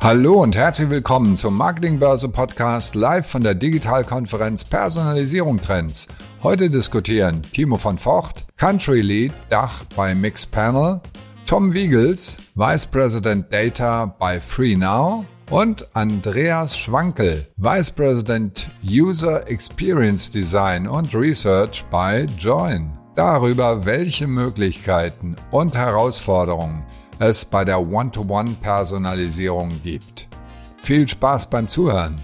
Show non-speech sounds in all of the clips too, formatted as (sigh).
Hallo und herzlich willkommen zum Marketingbörse Podcast live von der Digitalkonferenz Personalisierung Trends. Heute diskutieren Timo von Vocht, Country Lead Dach bei Mixpanel, Tom Wiegels, Vice President Data bei FreeNow und Andreas Schwankel, Vice President User Experience Design und Research bei Join. Darüber, welche Möglichkeiten und Herausforderungen es bei der One-to-One-Personalisierung gibt. Viel Spaß beim Zuhören.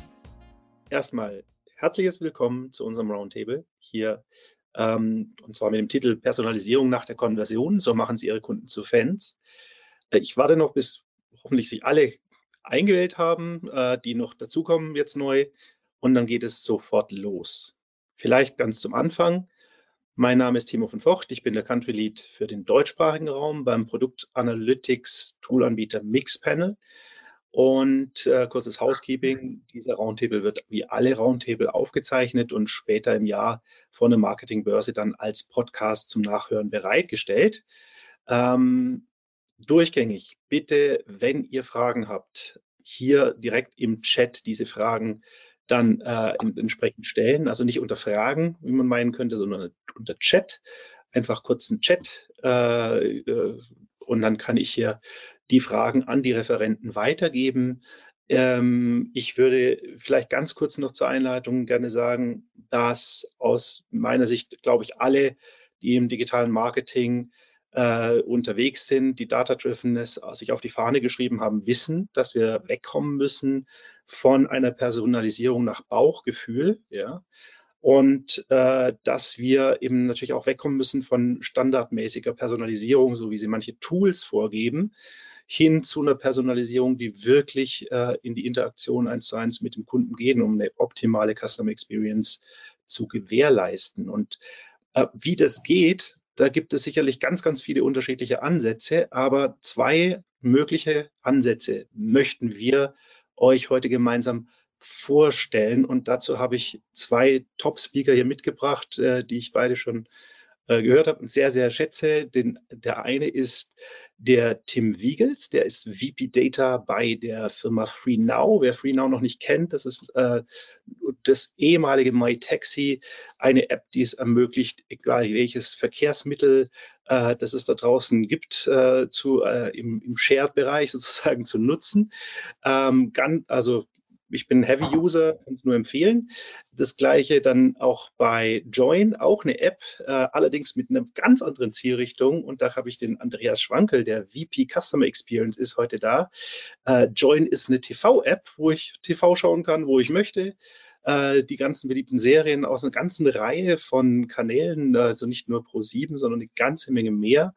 Erstmal herzliches Willkommen zu unserem Roundtable hier ähm, und zwar mit dem Titel Personalisierung nach der Konversion. So machen Sie Ihre Kunden zu Fans. Äh, ich warte noch, bis hoffentlich sich alle eingewählt haben, äh, die noch dazukommen jetzt neu und dann geht es sofort los. Vielleicht ganz zum Anfang. Mein Name ist Timo von Vocht. Ich bin der Country Lead für den deutschsprachigen Raum beim Produkt Analytics Toolanbieter Mixpanel. Und äh, kurzes Housekeeping. Dieser Roundtable wird wie alle Roundtable aufgezeichnet und später im Jahr von der Marketingbörse dann als Podcast zum Nachhören bereitgestellt. Ähm, durchgängig, bitte, wenn ihr Fragen habt, hier direkt im Chat diese Fragen dann äh, entsprechend stellen. Also nicht unter Fragen, wie man meinen könnte, sondern unter Chat. Einfach kurz einen Chat äh, äh, und dann kann ich hier die Fragen an die Referenten weitergeben. Ähm, ich würde vielleicht ganz kurz noch zur Einleitung gerne sagen, dass aus meiner Sicht, glaube ich, alle, die im digitalen Marketing äh, unterwegs sind, die Data-Driveness sich auf die Fahne geschrieben haben, wissen, dass wir wegkommen müssen von einer Personalisierung nach Bauchgefühl, ja, und äh, dass wir eben natürlich auch wegkommen müssen von standardmäßiger Personalisierung, so wie sie manche Tools vorgeben, hin zu einer Personalisierung, die wirklich äh, in die Interaktion eins zu eins mit dem Kunden gehen, um eine optimale Customer Experience zu gewährleisten. Und äh, wie das geht, da gibt es sicherlich ganz, ganz viele unterschiedliche Ansätze, aber zwei mögliche Ansätze möchten wir euch heute gemeinsam vorstellen. Und dazu habe ich zwei Top-Speaker hier mitgebracht, äh, die ich beide schon äh, gehört habe und sehr, sehr schätze. Den, der eine ist der Tim Wiegels, der ist VP Data bei der Firma FreeNow. Wer FreeNow noch nicht kennt, das ist äh, das ehemalige MyTaxi, eine App, die es ermöglicht, egal welches Verkehrsmittel äh, das es da draußen gibt, äh, zu, äh, im, im Shared-Bereich sozusagen zu nutzen. Ähm, ganz, also ich bin Heavy-User, kann es nur empfehlen. Das gleiche dann auch bei Join, auch eine App, äh, allerdings mit einer ganz anderen Zielrichtung. Und da habe ich den Andreas Schwankel, der VP Customer Experience ist heute da. Äh, Join ist eine TV-App, wo ich TV schauen kann, wo ich möchte äh, die ganzen beliebten Serien aus einer ganzen Reihe von Kanälen, also nicht nur Pro7, sondern eine ganze Menge mehr.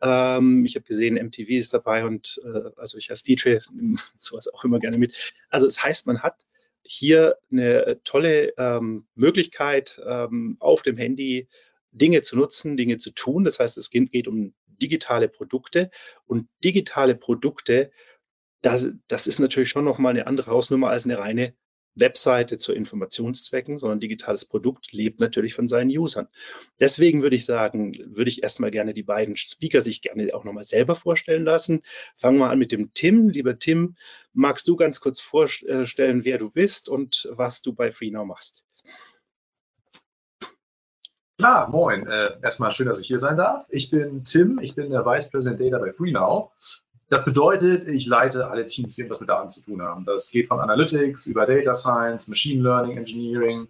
Ähm, ich habe gesehen, MTV ist dabei und äh, also ich als DJ nehme (laughs) sowas auch immer gerne mit. Also es das heißt, man hat hier eine tolle ähm, Möglichkeit ähm, auf dem Handy Dinge zu nutzen, Dinge zu tun. Das heißt, es geht, geht um digitale Produkte und digitale Produkte, das, das ist natürlich schon nochmal eine andere Hausnummer als eine reine Webseite zu Informationszwecken, sondern digitales Produkt lebt natürlich von seinen Usern. Deswegen würde ich sagen, würde ich erstmal gerne die beiden Speaker sich gerne auch nochmal selber vorstellen lassen. Fangen wir an mit dem Tim. Lieber Tim, magst du ganz kurz vorstellen, wer du bist und was du bei FreeNow machst? Klar, moin. Äh, erstmal schön, dass ich hier sein darf. Ich bin Tim, ich bin der Vice President Data bei FreeNow. Das bedeutet, ich leite alle Teams, die irgendwas mit Daten zu tun haben. Das geht von Analytics über Data Science, Machine Learning Engineering,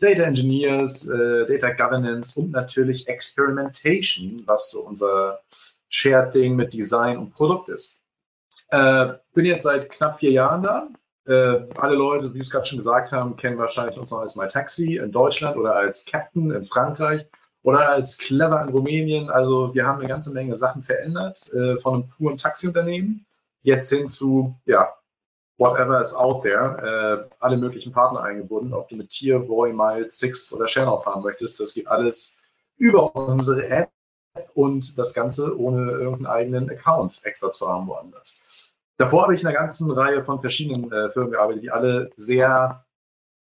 Data Engineers, äh, Data Governance und natürlich Experimentation, was so unser Shared-Ding mit Design und Produkt ist. Äh, bin jetzt seit knapp vier Jahren da. Äh, alle Leute, wie es gerade schon gesagt haben, kennen wahrscheinlich uns noch als MyTaxi in Deutschland oder als Captain in Frankreich oder als Clever in Rumänien. Also wir haben eine ganze Menge Sachen verändert, äh, von einem puren Taxiunternehmen jetzt hin zu, ja, whatever is out there, äh, alle möglichen Partner eingebunden, ob du mit Tier, Voy, Miles, Six oder Channel fahren möchtest. Das geht alles über unsere App und das Ganze ohne irgendeinen eigenen Account extra zu haben woanders. Davor habe ich in einer ganzen Reihe von verschiedenen äh, Firmen gearbeitet, die alle sehr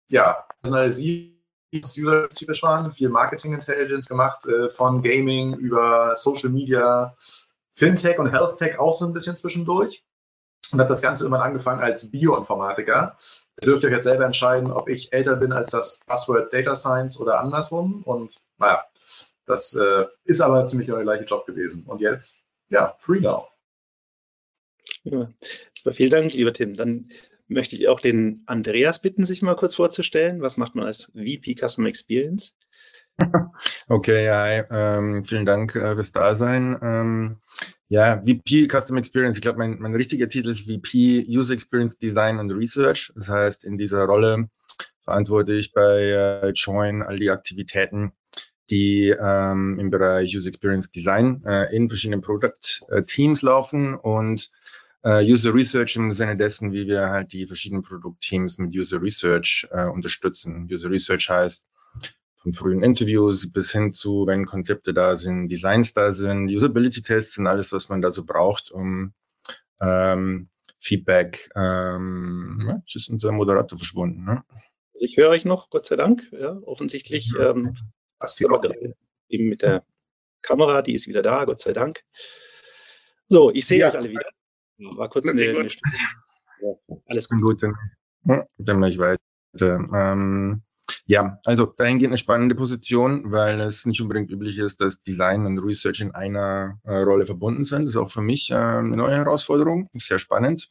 ja, personalisiert user-spezifisch waren, viel Marketing Intelligence gemacht, äh, von Gaming über Social Media, Fintech und Health Tech auch so ein bisschen zwischendurch. und habe das Ganze immer angefangen als Bioinformatiker. Ihr dürft euch jetzt selber entscheiden, ob ich älter bin als das Password Data Science oder andersrum. Und naja, das äh, ist aber ziemlich der gleiche Job gewesen. Und jetzt, ja, Free Now. Ja, vielen Dank, lieber Tim. Dann möchte ich auch den Andreas bitten, sich mal kurz vorzustellen. Was macht man als VP Customer Experience? (laughs) Okay, ja, ähm, vielen Dank äh, fürs Dasein. Ähm, ja, VP Custom Experience. Ich glaube, mein, mein richtiger Titel ist VP User Experience Design und Research. Das heißt, in dieser Rolle verantworte ich bei äh, Join all die Aktivitäten, die ähm, im Bereich User Experience Design äh, in verschiedenen Product äh, Teams laufen und äh, User Research im Sinne dessen, wie wir halt die verschiedenen Produktteams mit User Research äh, unterstützen. User Research heißt, von frühen Interviews bis hin zu, wenn Konzepte da sind, Designs da sind, Usability-Tests und alles, was man da so braucht, um ähm, Feedback. Ähm, ja, jetzt ist unser Moderator verschwunden. Ne? Also ich höre euch noch, Gott sei Dank. Ja, offensichtlich ähm, passt aber gerade eben mit der Kamera, die ist wieder da, Gott sei Dank. So, ich sehe ja. euch alle wieder. War kurz eine, eine Stunde. Ja, alles gut. gut dann, dann mache ich weiter. Ähm, ja, also dahingehend eine spannende Position, weil es nicht unbedingt üblich ist, dass Design und Research in einer äh, Rolle verbunden sind. Das ist auch für mich äh, eine neue Herausforderung, sehr spannend.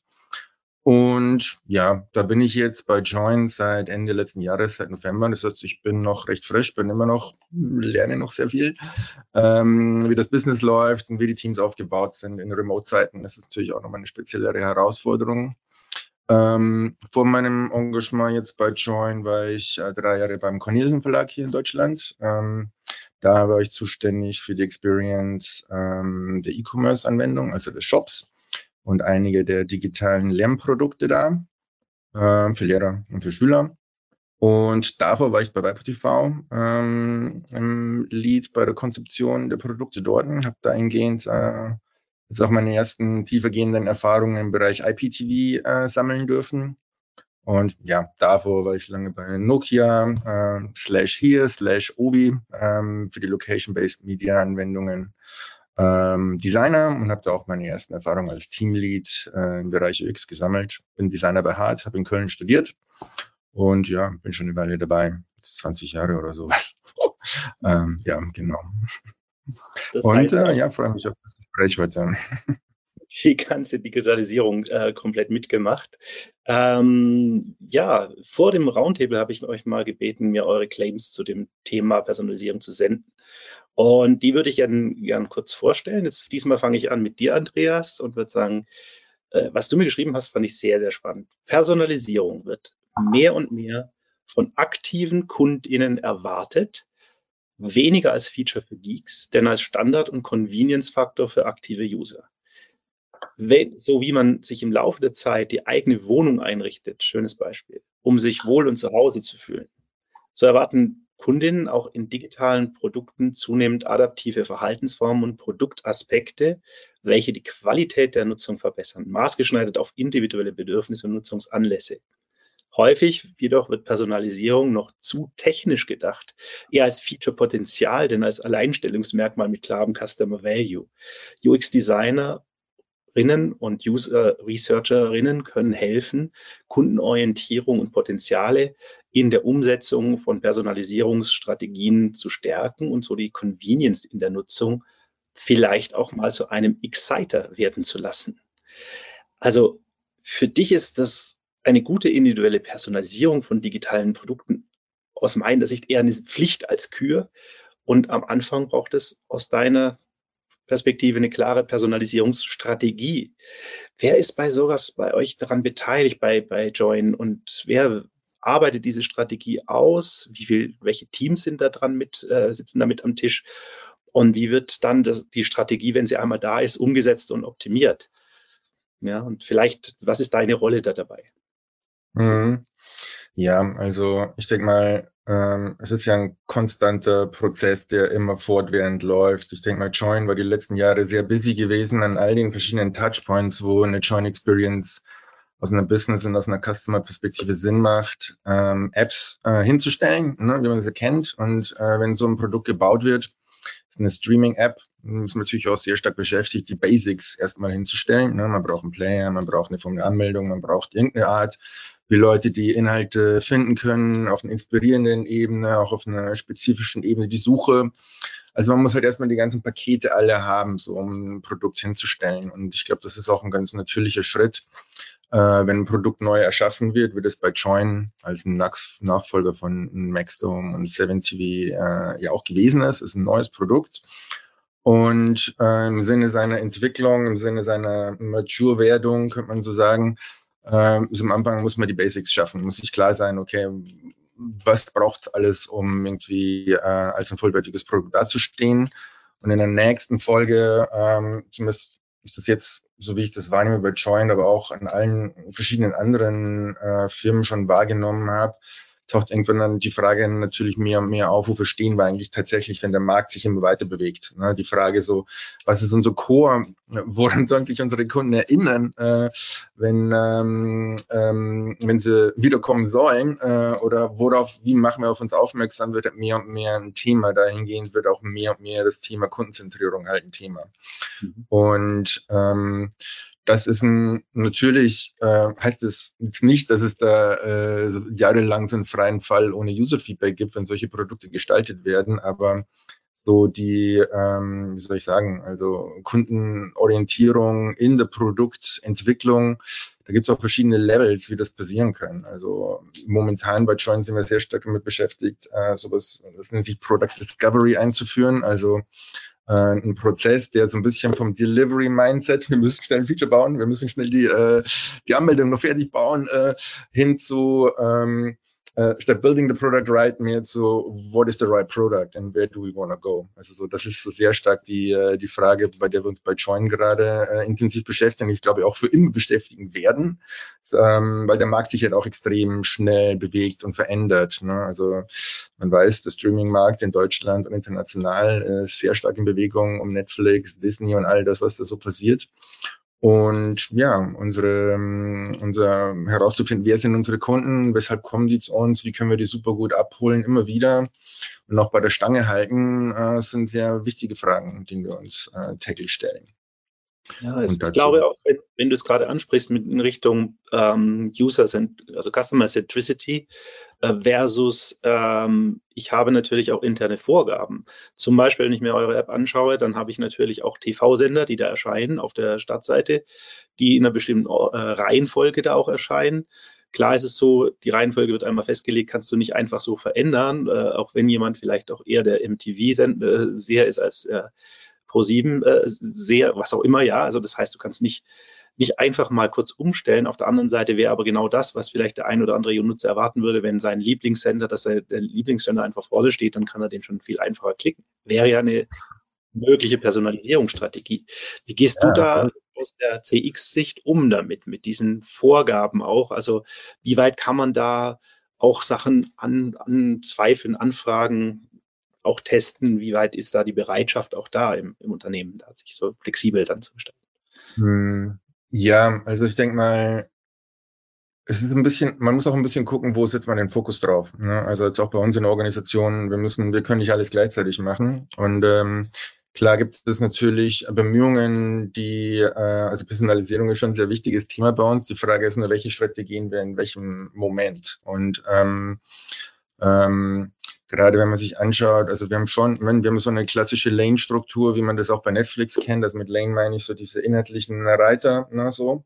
Und ja, da bin ich jetzt bei Join seit Ende letzten Jahres, seit November. Das heißt, ich bin noch recht frisch, bin immer noch, lerne noch sehr viel, ähm, wie das Business läuft und wie die Teams aufgebaut sind in Remote-Zeiten. Das ist natürlich auch nochmal eine speziellere Herausforderung. Ähm, vor meinem Engagement jetzt bei Join war ich äh, drei Jahre beim Cornelsen Verlag hier in Deutschland. Ähm, da war ich zuständig für die Experience ähm, der E-Commerce-Anwendung, also des Shops und einige der digitalen Lernprodukte da äh, für Lehrer und für Schüler. Und davor war ich bei WebTV ähm, im Lead bei der Konzeption der Produkte dort, habe dahingehend äh, jetzt auch meine ersten tiefergehenden Erfahrungen im Bereich IPTV äh, sammeln dürfen. Und ja, davor war ich lange bei Nokia, äh, slash hier, slash Obi, ähm, für die Location-Based Media-Anwendungen ähm, Designer und habe da auch meine ersten Erfahrungen als Teamlead äh, im Bereich UX gesammelt. Bin Designer bei Hart, habe in Köln studiert und ja, bin schon eine Weile dabei, jetzt 20 Jahre oder sowas. (laughs) ähm, ja, genau. Das und äh, ja, freue mich auf das Gespräch heute. (laughs) Die ganze Digitalisierung äh, komplett mitgemacht. Ähm, ja, vor dem Roundtable habe ich euch mal gebeten, mir eure Claims zu dem Thema Personalisierung zu senden. Und die würde ich gerne gern kurz vorstellen. Jetzt, diesmal fange ich an mit dir, Andreas, und würde sagen, äh, was du mir geschrieben hast, fand ich sehr, sehr spannend. Personalisierung wird mehr und mehr von aktiven KundInnen erwartet, weniger als Feature für Geeks, denn als Standard- und Convenience-Faktor für aktive User. So wie man sich im Laufe der Zeit die eigene Wohnung einrichtet, schönes Beispiel, um sich wohl und zu Hause zu fühlen, so erwarten Kundinnen auch in digitalen Produkten zunehmend adaptive Verhaltensformen und Produktaspekte, welche die Qualität der Nutzung verbessern, maßgeschneidert auf individuelle Bedürfnisse und Nutzungsanlässe. Häufig jedoch wird Personalisierung noch zu technisch gedacht, eher als Feature-Potenzial, denn als Alleinstellungsmerkmal mit klarem Customer Value. UX-Designer und User Researcherinnen können helfen, Kundenorientierung und Potenziale in der Umsetzung von Personalisierungsstrategien zu stärken und so die Convenience in der Nutzung vielleicht auch mal zu einem Exciter werden zu lassen. Also für dich ist das eine gute individuelle Personalisierung von digitalen Produkten aus meiner Sicht eher eine Pflicht als Kür. Und am Anfang braucht es aus deiner Perspektive eine klare Personalisierungsstrategie. Wer ist bei sowas bei euch daran beteiligt, bei, bei Join? Und wer arbeitet diese Strategie aus? Wie viel, welche Teams sind da dran mit, äh, sitzen damit am Tisch? Und wie wird dann das, die Strategie, wenn sie einmal da ist, umgesetzt und optimiert? Ja, und vielleicht, was ist deine Rolle da dabei? Mhm. Ja, also ich denke mal, ähm, es ist ja ein konstanter Prozess, der immer fortwährend läuft. Ich denke mal, Join war die letzten Jahre sehr busy gewesen an all den verschiedenen Touchpoints, wo eine Join Experience aus einer Business- und aus einer Customer-Perspektive Sinn macht, ähm, Apps äh, hinzustellen, ne, wie man sie kennt. Und äh, wenn so ein Produkt gebaut wird, ist eine Streaming-App, ist man natürlich auch sehr stark beschäftigt, die Basics erstmal hinzustellen. Ne? Man braucht einen Player, man braucht eine Form der Anmeldung, man braucht irgendeine Art, wie Leute die Inhalte finden können, auf einer inspirierenden Ebene, auch auf einer spezifischen Ebene, die Suche. Also man muss halt erstmal die ganzen Pakete alle haben, so um ein Produkt hinzustellen. Und ich glaube, das ist auch ein ganz natürlicher Schritt. Äh, wenn ein Produkt neu erschaffen wird, wird es bei Join als Nachfolger von Maxdome und 7TV äh, ja auch gewesen ist. Ist ein neues Produkt. Und äh, im Sinne seiner Entwicklung, im Sinne seiner Mature-Werdung, könnte man so sagen, äh, am Anfang muss man die Basics schaffen. Muss sich klar sein, okay, was braucht es alles, um irgendwie äh, als ein vollwertiges Produkt dazustehen. Und in der nächsten Folge, ähm, zumindest ist das jetzt, so wie ich das wahrnehme bei Joint, aber auch an allen verschiedenen anderen äh, Firmen schon wahrgenommen habe, taucht irgendwann dann die Frage natürlich mehr und mehr auf, wo verstehen wir eigentlich tatsächlich, wenn der Markt sich immer weiter bewegt. Ne? Die Frage so, was ist unser Core, woran sollen sich unsere Kunden erinnern, äh, wenn, ähm, ähm, wenn sie wiederkommen sollen äh, oder worauf, wie machen wir auf uns aufmerksam, wird mehr und mehr ein Thema. Dahingehend wird auch mehr und mehr das Thema Kundenzentrierung halt ein Thema. Mhm. Und ähm, das ist ein, natürlich äh, heißt es jetzt nicht, dass es da äh, jahrelang so einen freien Fall ohne User-Feedback gibt, wenn solche Produkte gestaltet werden, aber so die, ähm, wie soll ich sagen, also Kundenorientierung in der Produktentwicklung, da gibt es auch verschiedene Levels, wie das passieren kann. Also momentan bei Join sind wir sehr stark damit beschäftigt, äh, sowas, das nennt sich Product Discovery einzuführen. Also ein Prozess, der so ein bisschen vom Delivery-Mindset, wir müssen schnell ein Feature bauen, wir müssen schnell die, äh, die Anmeldung noch fertig bauen, äh, hin zu ähm, äh, statt building the product right mehr zu what is the right product and where do we want to go? Also so, das ist so sehr stark die, äh, die Frage, bei der wir uns bei Join gerade äh, intensiv beschäftigen. Ich glaube auch für immer beschäftigen werden, ähm, weil der Markt sich halt auch extrem schnell bewegt und verändert. Ne? Also man weiß, der Streaming-Markt in Deutschland und international ist sehr stark in Bewegung um Netflix, Disney und all das, was da so passiert. Und ja, unsere, unser herauszufinden, wer sind unsere Kunden, weshalb kommen die zu uns, wie können wir die super gut abholen, immer wieder und auch bei der Stange halten, äh, sind ja wichtige Fragen, die wir uns äh, täglich stellen. Ja, ich glaube auch, wenn, wenn du es gerade ansprichst mit in Richtung ähm, User, also Customer Centricity äh, versus ähm, ich habe natürlich auch interne Vorgaben. Zum Beispiel, wenn ich mir eure App anschaue, dann habe ich natürlich auch TV-Sender, die da erscheinen auf der Startseite, die in einer bestimmten äh, Reihenfolge da auch erscheinen. Klar ist es so, die Reihenfolge wird einmal festgelegt, kannst du nicht einfach so verändern, äh, auch wenn jemand vielleicht auch eher der MTV-Seher äh, ist als äh, Pro7 äh, sehr, was auch immer, ja. Also das heißt, du kannst nicht, nicht einfach mal kurz umstellen. Auf der anderen Seite wäre aber genau das, was vielleicht der ein oder andere Nutzer erwarten würde, wenn sein Lieblingssender, dass er, der Lieblingssender einfach vorne steht, dann kann er den schon viel einfacher klicken. Wäre ja eine mögliche Personalisierungsstrategie. Wie gehst ja, du da also aus der CX-Sicht um damit, mit diesen Vorgaben auch? Also wie weit kann man da auch Sachen an, an Zweifeln, Anfragen auch testen, wie weit ist da die Bereitschaft auch da im, im Unternehmen, da sich so flexibel dann zu gestalten? Hm, ja, also ich denke mal, es ist ein bisschen, man muss auch ein bisschen gucken, wo setzt man den Fokus drauf. Ne? Also jetzt auch bei uns in der Organisation, wir müssen, wir können nicht alles gleichzeitig machen. Und ähm, klar gibt es natürlich Bemühungen, die, äh, also Personalisierung ist schon ein sehr wichtiges Thema bei uns. Die Frage ist nur, welche Schritte gehen wir in welchem Moment? Und ähm, ähm, Gerade wenn man sich anschaut, also wir haben schon, wir haben so eine klassische Lane-Struktur, wie man das auch bei Netflix kennt. Also mit Lane meine ich so diese inhaltlichen Reiter, ne, so,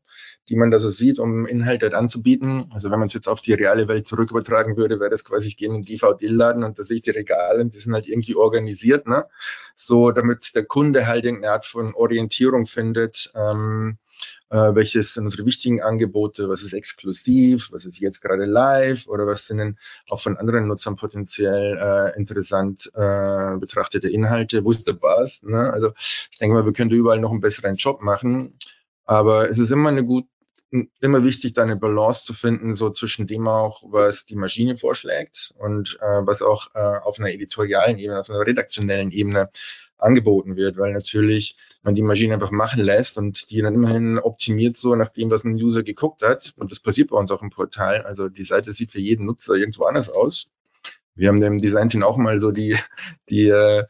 die man da so sieht, um Inhalte halt anzubieten. Also wenn man es jetzt auf die reale Welt zurück übertragen würde, wäre das quasi, ich gehe in den DVD-Laden und da sehe ich die Regale und die sind halt irgendwie organisiert, ne? So, damit der Kunde halt irgendeine Art von Orientierung findet, ähm, äh, welches sind unsere wichtigen Angebote, was ist exklusiv, was ist jetzt gerade live oder was sind denn auch von anderen Nutzern potenziell äh, interessant äh, betrachtete Inhalte, der Bass? Ne? Also ich denke mal, wir könnten überall noch einen besseren Job machen, aber es ist immer eine gut, immer wichtig, da eine Balance zu finden, so zwischen dem auch, was die Maschine vorschlägt und äh, was auch äh, auf einer editorialen Ebene, auf einer redaktionellen Ebene angeboten wird, weil natürlich man die Maschine einfach machen lässt und die dann immerhin optimiert so, nachdem das ein User geguckt hat. Und das passiert bei uns auch im Portal. Also die Seite sieht für jeden Nutzer irgendwo anders aus. Wir haben dem Design-Team auch mal so die, die, äh,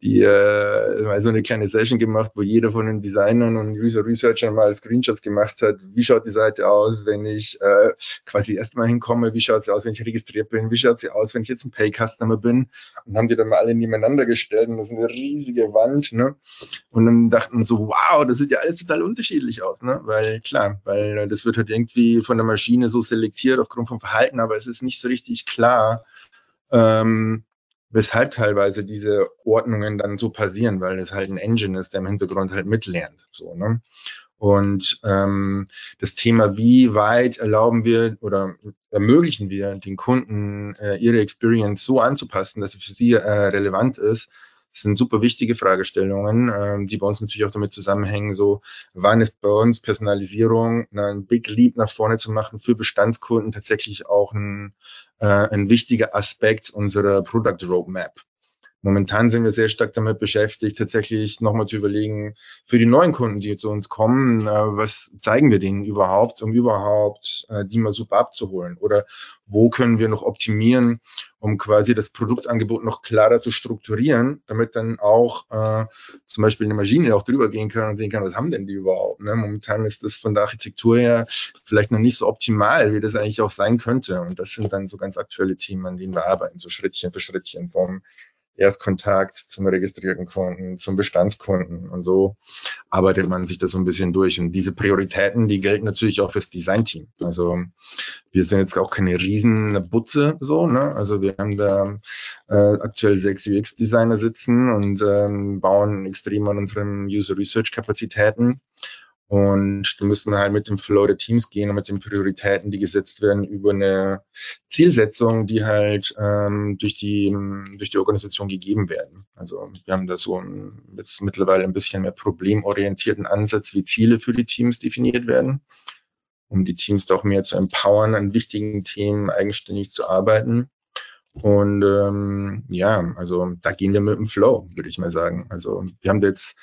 die, äh, mal so eine kleine Session gemacht, wo jeder von den Designern und User Researchern mal Screenshots gemacht hat. Wie schaut die Seite aus, wenn ich äh, quasi erstmal hinkomme? Wie schaut sie aus, wenn ich registriert bin? Wie schaut sie aus, wenn ich jetzt ein Pay-Customer bin? Und haben die dann mal alle nebeneinander gestellt und das ist eine riesige Wand, ne? Und dann dachten so, wow, das sieht ja alles total unterschiedlich aus, ne? Weil klar, weil das wird halt irgendwie von der Maschine so selektiert aufgrund vom Verhalten, aber es ist nicht so richtig klar, ähm, weshalb teilweise diese Ordnungen dann so passieren, weil es halt ein Engine ist, der im Hintergrund halt mitlernt. So, ne? Und ähm, das Thema, wie weit erlauben wir oder ermöglichen wir den Kunden äh, ihre Experience so anzupassen, dass sie für sie äh, relevant ist, das sind super wichtige Fragestellungen, ähm, die bei uns natürlich auch damit zusammenhängen, so wann ist bei uns Personalisierung, ein Big Leap nach vorne zu machen für Bestandskunden tatsächlich auch ein, äh, ein wichtiger Aspekt unserer Product Roadmap. Momentan sind wir sehr stark damit beschäftigt, tatsächlich nochmal zu überlegen, für die neuen Kunden, die zu uns kommen, äh, was zeigen wir denen überhaupt, um überhaupt äh, die mal super abzuholen? Oder wo können wir noch optimieren, um quasi das Produktangebot noch klarer zu strukturieren, damit dann auch äh, zum Beispiel eine Maschine auch drüber gehen kann und sehen kann, was haben denn die überhaupt? Ne? Momentan ist das von der Architektur her vielleicht noch nicht so optimal, wie das eigentlich auch sein könnte. Und das sind dann so ganz aktuelle Themen, an denen wir arbeiten, so Schrittchen für Schrittchen vom Erstkontakt zum registrierten Kunden, zum Bestandskunden und so arbeitet man sich das so ein bisschen durch. Und diese Prioritäten, die gelten natürlich auch fürs Designteam. Also wir sind jetzt auch keine riesen Butze so, ne? Also wir haben da äh, aktuell sechs UX-Designer sitzen und ähm, bauen extrem an unseren User Research Kapazitäten und da müssen halt mit dem Flow der Teams gehen und mit den Prioritäten, die gesetzt werden, über eine Zielsetzung, die halt ähm, durch, die, durch die Organisation gegeben werden. Also wir haben da so ein, jetzt mittlerweile ein bisschen mehr problemorientierten Ansatz, wie Ziele für die Teams definiert werden, um die Teams doch mehr zu empowern, an wichtigen Themen eigenständig zu arbeiten. Und ähm, ja, also da gehen wir mit dem Flow, würde ich mal sagen. Also wir haben jetzt,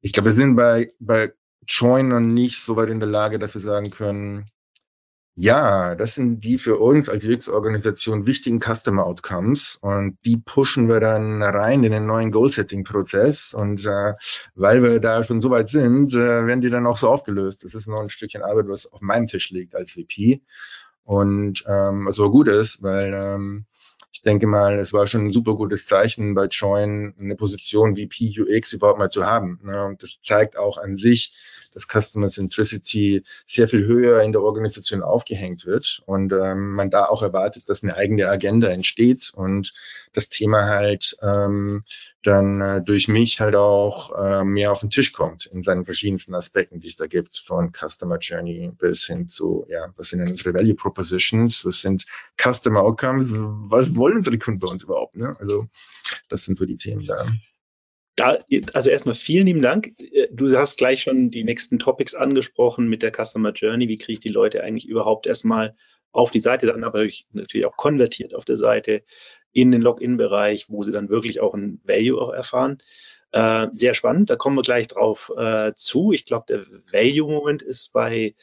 ich glaube, wir sind bei, bei Join noch nicht so weit in der Lage, dass wir sagen können, ja, das sind die für uns als UX-Organisation wichtigen Customer Outcomes und die pushen wir dann rein in den neuen Goal-Setting-Prozess und äh, weil wir da schon so weit sind, äh, werden die dann auch so aufgelöst. Das ist noch ein Stückchen Arbeit, was auf meinem Tisch liegt als VP und ähm, was aber gut ist, weil ähm, ich denke mal, es war schon ein super gutes Zeichen bei Join, eine Position wie PUX überhaupt mal zu haben. Ne? Und das zeigt auch an sich, dass Customer Centricity sehr viel höher in der Organisation aufgehängt wird und ähm, man da auch erwartet, dass eine eigene Agenda entsteht und das Thema halt ähm, dann äh, durch mich halt auch äh, mehr auf den Tisch kommt in seinen verschiedensten Aspekten, die es da gibt, von Customer Journey bis hin zu, ja, was sind denn unsere Value Propositions, was sind Customer Outcomes, was wollen unsere Kunden bei uns überhaupt, ne? Also das sind so die Themen da. Da, also erstmal vielen lieben Dank. Du hast gleich schon die nächsten Topics angesprochen mit der Customer Journey. Wie kriege ich die Leute eigentlich überhaupt erstmal auf die Seite, dann aber natürlich auch konvertiert auf der Seite in den Login-Bereich, wo sie dann wirklich auch ein Value auch erfahren. Äh, sehr spannend, da kommen wir gleich drauf äh, zu. Ich glaube, der Value-Moment ist bei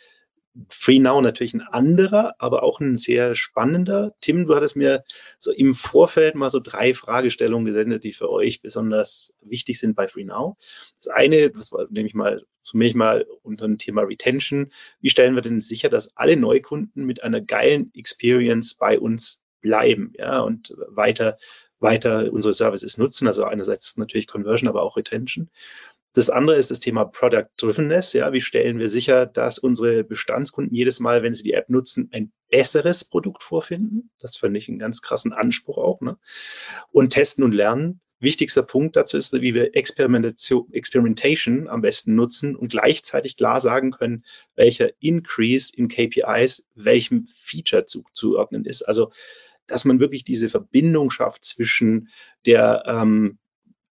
FreeNow natürlich ein anderer, aber auch ein sehr spannender. Tim, du hattest mir so im Vorfeld mal so drei Fragestellungen gesendet, die für euch besonders wichtig sind bei FreeNow. Das eine, das war nämlich mal zunächst mal unter dem Thema Retention. Wie stellen wir denn sicher, dass alle Neukunden mit einer geilen Experience bei uns bleiben, ja, und weiter weiter unsere Services nutzen. Also einerseits natürlich Conversion, aber auch Retention. Das andere ist das Thema Product Drivenness. Ja, wie stellen wir sicher, dass unsere Bestandskunden jedes Mal, wenn sie die App nutzen, ein besseres Produkt vorfinden? Das finde ich einen ganz krassen Anspruch auch. Ne? Und testen und lernen. Wichtigster Punkt dazu ist, wie wir Experimentation am besten nutzen und gleichzeitig klar sagen können, welcher Increase in KPIs welchem Feature zuzuordnen ist. Also, dass man wirklich diese Verbindung schafft zwischen der ähm,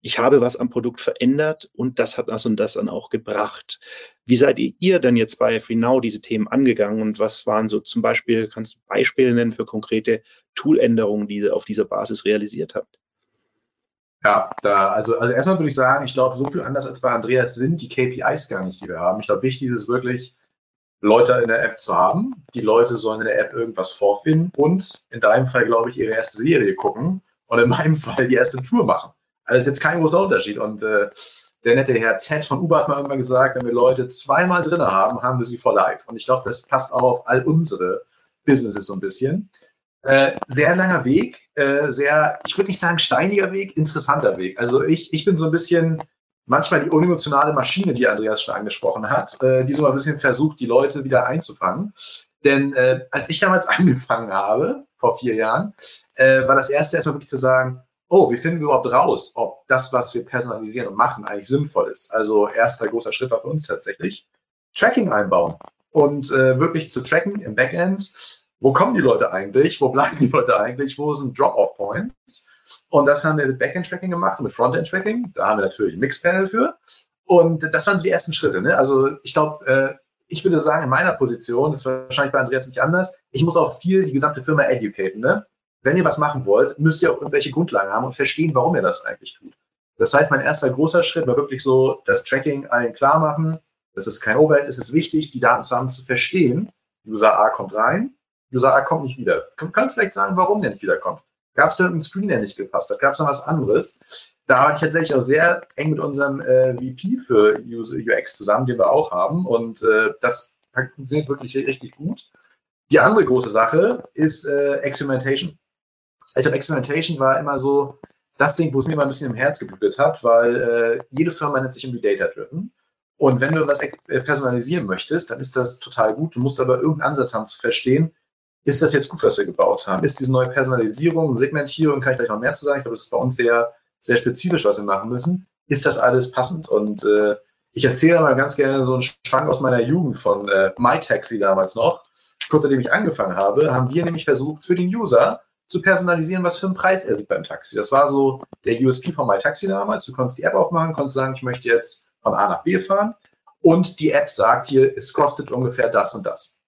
ich habe was am Produkt verändert und das hat das und das dann auch gebracht. Wie seid ihr denn jetzt bei FreeNow diese Themen angegangen und was waren so zum Beispiel, kannst du Beispiele nennen für konkrete Tooländerungen, die ihr auf dieser Basis realisiert habt? Ja, da, also, also erstmal würde ich sagen, ich glaube, so viel anders als bei Andreas sind die KPIs gar nicht, die wir haben. Ich glaube, wichtig ist es wirklich, Leute in der App zu haben. Die Leute sollen in der App irgendwas vorfinden und in deinem Fall, glaube ich, ihre erste Serie gucken und in meinem Fall die erste Tour machen. Also ist jetzt kein großer Unterschied. Und äh, der nette Herr Ted von Uber hat mal irgendwann gesagt, wenn wir Leute zweimal drin haben, haben wir sie for life. Und ich glaube, das passt auch auf all unsere Businesses so ein bisschen. Äh, sehr langer Weg, äh, sehr, ich würde nicht sagen steiniger Weg, interessanter Weg. Also ich, ich bin so ein bisschen manchmal die unemotionale Maschine, die Andreas schon angesprochen hat, äh, die so ein bisschen versucht, die Leute wieder einzufangen. Denn äh, als ich damals (laughs) angefangen habe, vor vier Jahren, äh, war das erste erstmal wirklich zu sagen, oh, wie finden wir überhaupt raus, ob das, was wir personalisieren und machen, eigentlich sinnvoll ist. Also erster großer Schritt war für uns tatsächlich Tracking einbauen und äh, wirklich zu tracken im Backend. Wo kommen die Leute eigentlich? Wo bleiben die Leute eigentlich? Wo sind Drop-off-Points? Und das haben wir mit Backend-Tracking gemacht, mit Frontend-Tracking. Da haben wir natürlich ein Mixpanel für. Und das waren so die ersten Schritte. Ne? Also ich glaube, äh, ich würde sagen, in meiner Position, das ist wahrscheinlich bei Andreas nicht anders, ich muss auch viel die gesamte Firma educaten. Ne? Wenn ihr was machen wollt, müsst ihr auch irgendwelche Grundlagen haben und verstehen, warum ihr das eigentlich tut. Das heißt, mein erster großer Schritt war wirklich so, das Tracking allen klar machen. Das ist kein Overhead, es ist wichtig, die Daten zusammen zu verstehen. User A kommt rein, User A kommt nicht wieder. Können vielleicht sagen, warum der nicht wiederkommt. Gab es da irgendeinen Screen, der nicht gepasst hat? Gab es noch was anderes? Da war ich tatsächlich auch sehr eng mit unserem äh, VP für UX zusammen, den wir auch haben. Und äh, das funktioniert wirklich richtig gut. Die andere große Sache ist äh, Experimentation. Ich glaube, Experimentation war immer so das Ding, wo es mir mal ein bisschen im Herz geblutet hat, weil äh, jede Firma nennt sich irgendwie Data-Driven. Und wenn du was äh, personalisieren möchtest, dann ist das total gut. Du musst aber irgendeinen Ansatz haben zu verstehen, ist das jetzt gut, was wir gebaut haben? Ist diese neue Personalisierung, Segmentierung, kann ich gleich noch mehr zu sagen, ich glaube, das ist bei uns sehr, sehr spezifisch, was wir machen müssen. Ist das alles passend? Und äh, ich erzähle mal ganz gerne so einen Schwank aus meiner Jugend von äh, MyTaxi damals noch. Kurz nachdem ich angefangen habe, haben wir nämlich versucht, für den User zu personalisieren, was für einen Preis er sieht beim Taxi. Das war so der USP von MyTaxi damals. Du konntest die App aufmachen, konntest sagen, ich möchte jetzt von A nach B fahren und die App sagt hier, es kostet ungefähr das und das.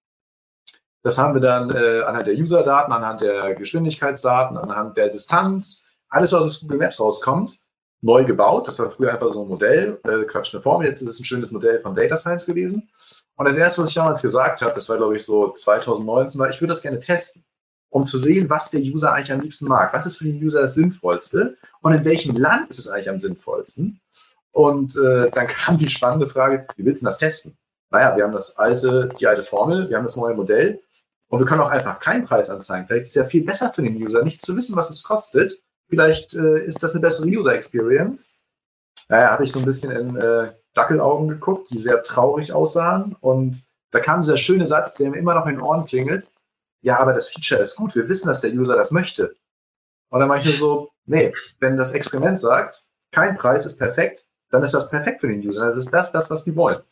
Das haben wir dann äh, anhand der User-Daten, anhand der Geschwindigkeitsdaten, anhand der Distanz, alles, was aus Google Maps rauskommt, neu gebaut. Das war früher einfach so ein Modell, äh, Quatsch, eine Formel. Jetzt ist es ein schönes Modell von Data Science gewesen. Und das erste, was ich damals gesagt habe, das war, glaube ich, so 2019, war, ich würde das gerne testen, um zu sehen, was der User eigentlich am liebsten mag. Was ist für den User das Sinnvollste und in welchem Land ist es eigentlich am sinnvollsten? Und äh, dann kam die spannende Frage, wie willst du das testen? Naja, wir haben das alte, die alte Formel, wir haben das neue Modell und wir können auch einfach keinen Preis anzeigen. Vielleicht ist es ja viel besser für den User, nicht zu wissen, was es kostet. Vielleicht äh, ist das eine bessere User Experience. Naja, habe ich so ein bisschen in äh, Dackelaugen geguckt, die sehr traurig aussahen. Und da kam dieser schöne Satz, der mir immer noch in den Ohren klingelt. Ja, aber das Feature ist gut. Wir wissen, dass der User das möchte. Und dann mache ich nur so, nee, wenn das Experiment sagt, kein Preis ist perfekt, dann ist das perfekt für den User. Das ist das, das, was die wollen.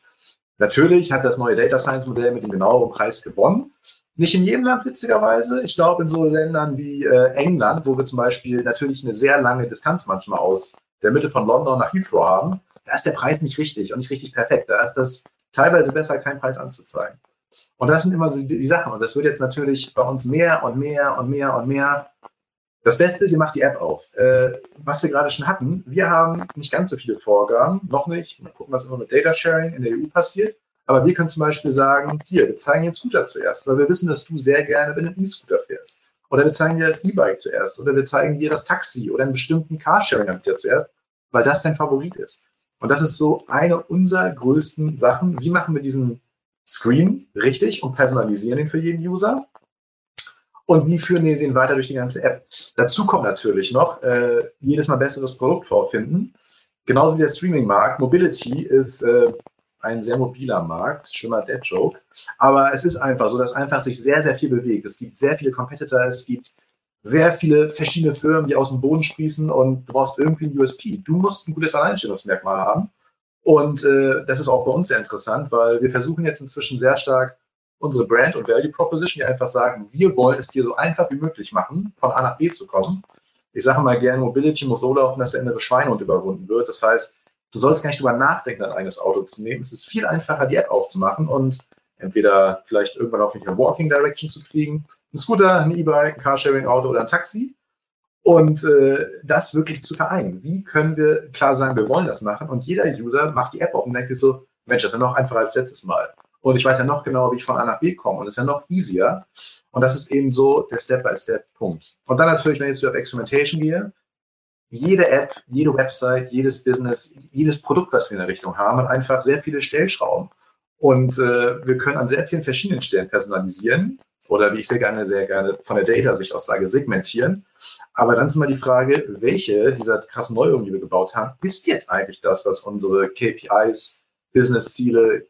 Natürlich hat das neue Data Science Modell mit dem genaueren Preis gewonnen. Nicht in jedem Land witzigerweise. Ich glaube, in so Ländern wie äh, England, wo wir zum Beispiel natürlich eine sehr lange Distanz manchmal aus der Mitte von London nach Heathrow haben, da ist der Preis nicht richtig und nicht richtig perfekt. Da ist das teilweise besser, keinen Preis anzuzeigen. Und das sind immer so die, Sachen. Und das wird jetzt natürlich bei uns mehr und mehr und mehr und mehr. Das Beste ist, ihr macht die App auf. Äh, was wir gerade schon hatten, wir haben nicht ganz so viele Vorgaben, noch nicht. Mal gucken, was immer mit Data Sharing in der EU passiert. Aber wir können zum Beispiel sagen, hier, wir zeigen den Scooter zuerst, weil wir wissen, dass du sehr gerne mit einem E-Scooter fährst. Oder wir zeigen dir das E-Bike zuerst. Oder wir zeigen dir das Taxi oder einen bestimmten Carsharing-Anbieter zuerst, weil das dein Favorit ist. Und das ist so eine unserer größten Sachen. Wie machen wir diesen Screen richtig und personalisieren ihn für jeden User? Und wie führen wir den weiter durch die ganze App? Dazu kommt natürlich noch äh, jedes Mal besseres Produkt vorfinden. Genauso wie der Streaming-Markt. Mobility ist äh, ein sehr mobiler Markt, schlimmer Dead Joke. Aber es ist einfach so, dass einfach sich sehr, sehr viel bewegt. Es gibt sehr viele Competitor, es gibt sehr viele verschiedene Firmen, die aus dem Boden sprießen und du brauchst irgendwie ein USP. Du musst ein gutes Alleinstellungsmerkmal haben. Und äh, das ist auch bei uns sehr interessant, weil wir versuchen jetzt inzwischen sehr stark unsere Brand und Value Proposition, die einfach sagen, wir wollen es dir so einfach wie möglich machen, von A nach B zu kommen. Ich sage mal gerne, Mobility muss so laufen, dass der innere Schweinehund überwunden wird. Das heißt, Du sollst gar nicht drüber nachdenken, dein eigenes Auto zu nehmen. Es ist viel einfacher, die App aufzumachen und entweder vielleicht irgendwann auf eine Walking Direction zu kriegen, ein Scooter, ein E-Bike, ein Carsharing-Auto oder ein Taxi und äh, das wirklich zu vereinen. Wie können wir klar sagen, wir wollen das machen und jeder User macht die App auf und denkt sich so, Mensch, das ist ja noch einfacher als letztes Mal. und ich weiß ja noch genau, wie ich von A nach B komme und es ist ja noch easier. Und das ist eben so der Step-by-Step-Punkt. Und dann natürlich, wenn ich jetzt auf Experimentation gehe, jede App, jede Website, jedes Business, jedes Produkt, was wir in der Richtung haben, hat einfach sehr viele Stellschrauben. Und äh, wir können an sehr vielen verschiedenen Stellen personalisieren oder wie ich sehr gerne, sehr gerne von der Data-Sicht aus sage, segmentieren. Aber dann ist immer die Frage, welche dieser krassen Neuerungen, die wir gebaut haben, ist jetzt eigentlich das, was unsere KPIs, Business-Ziele,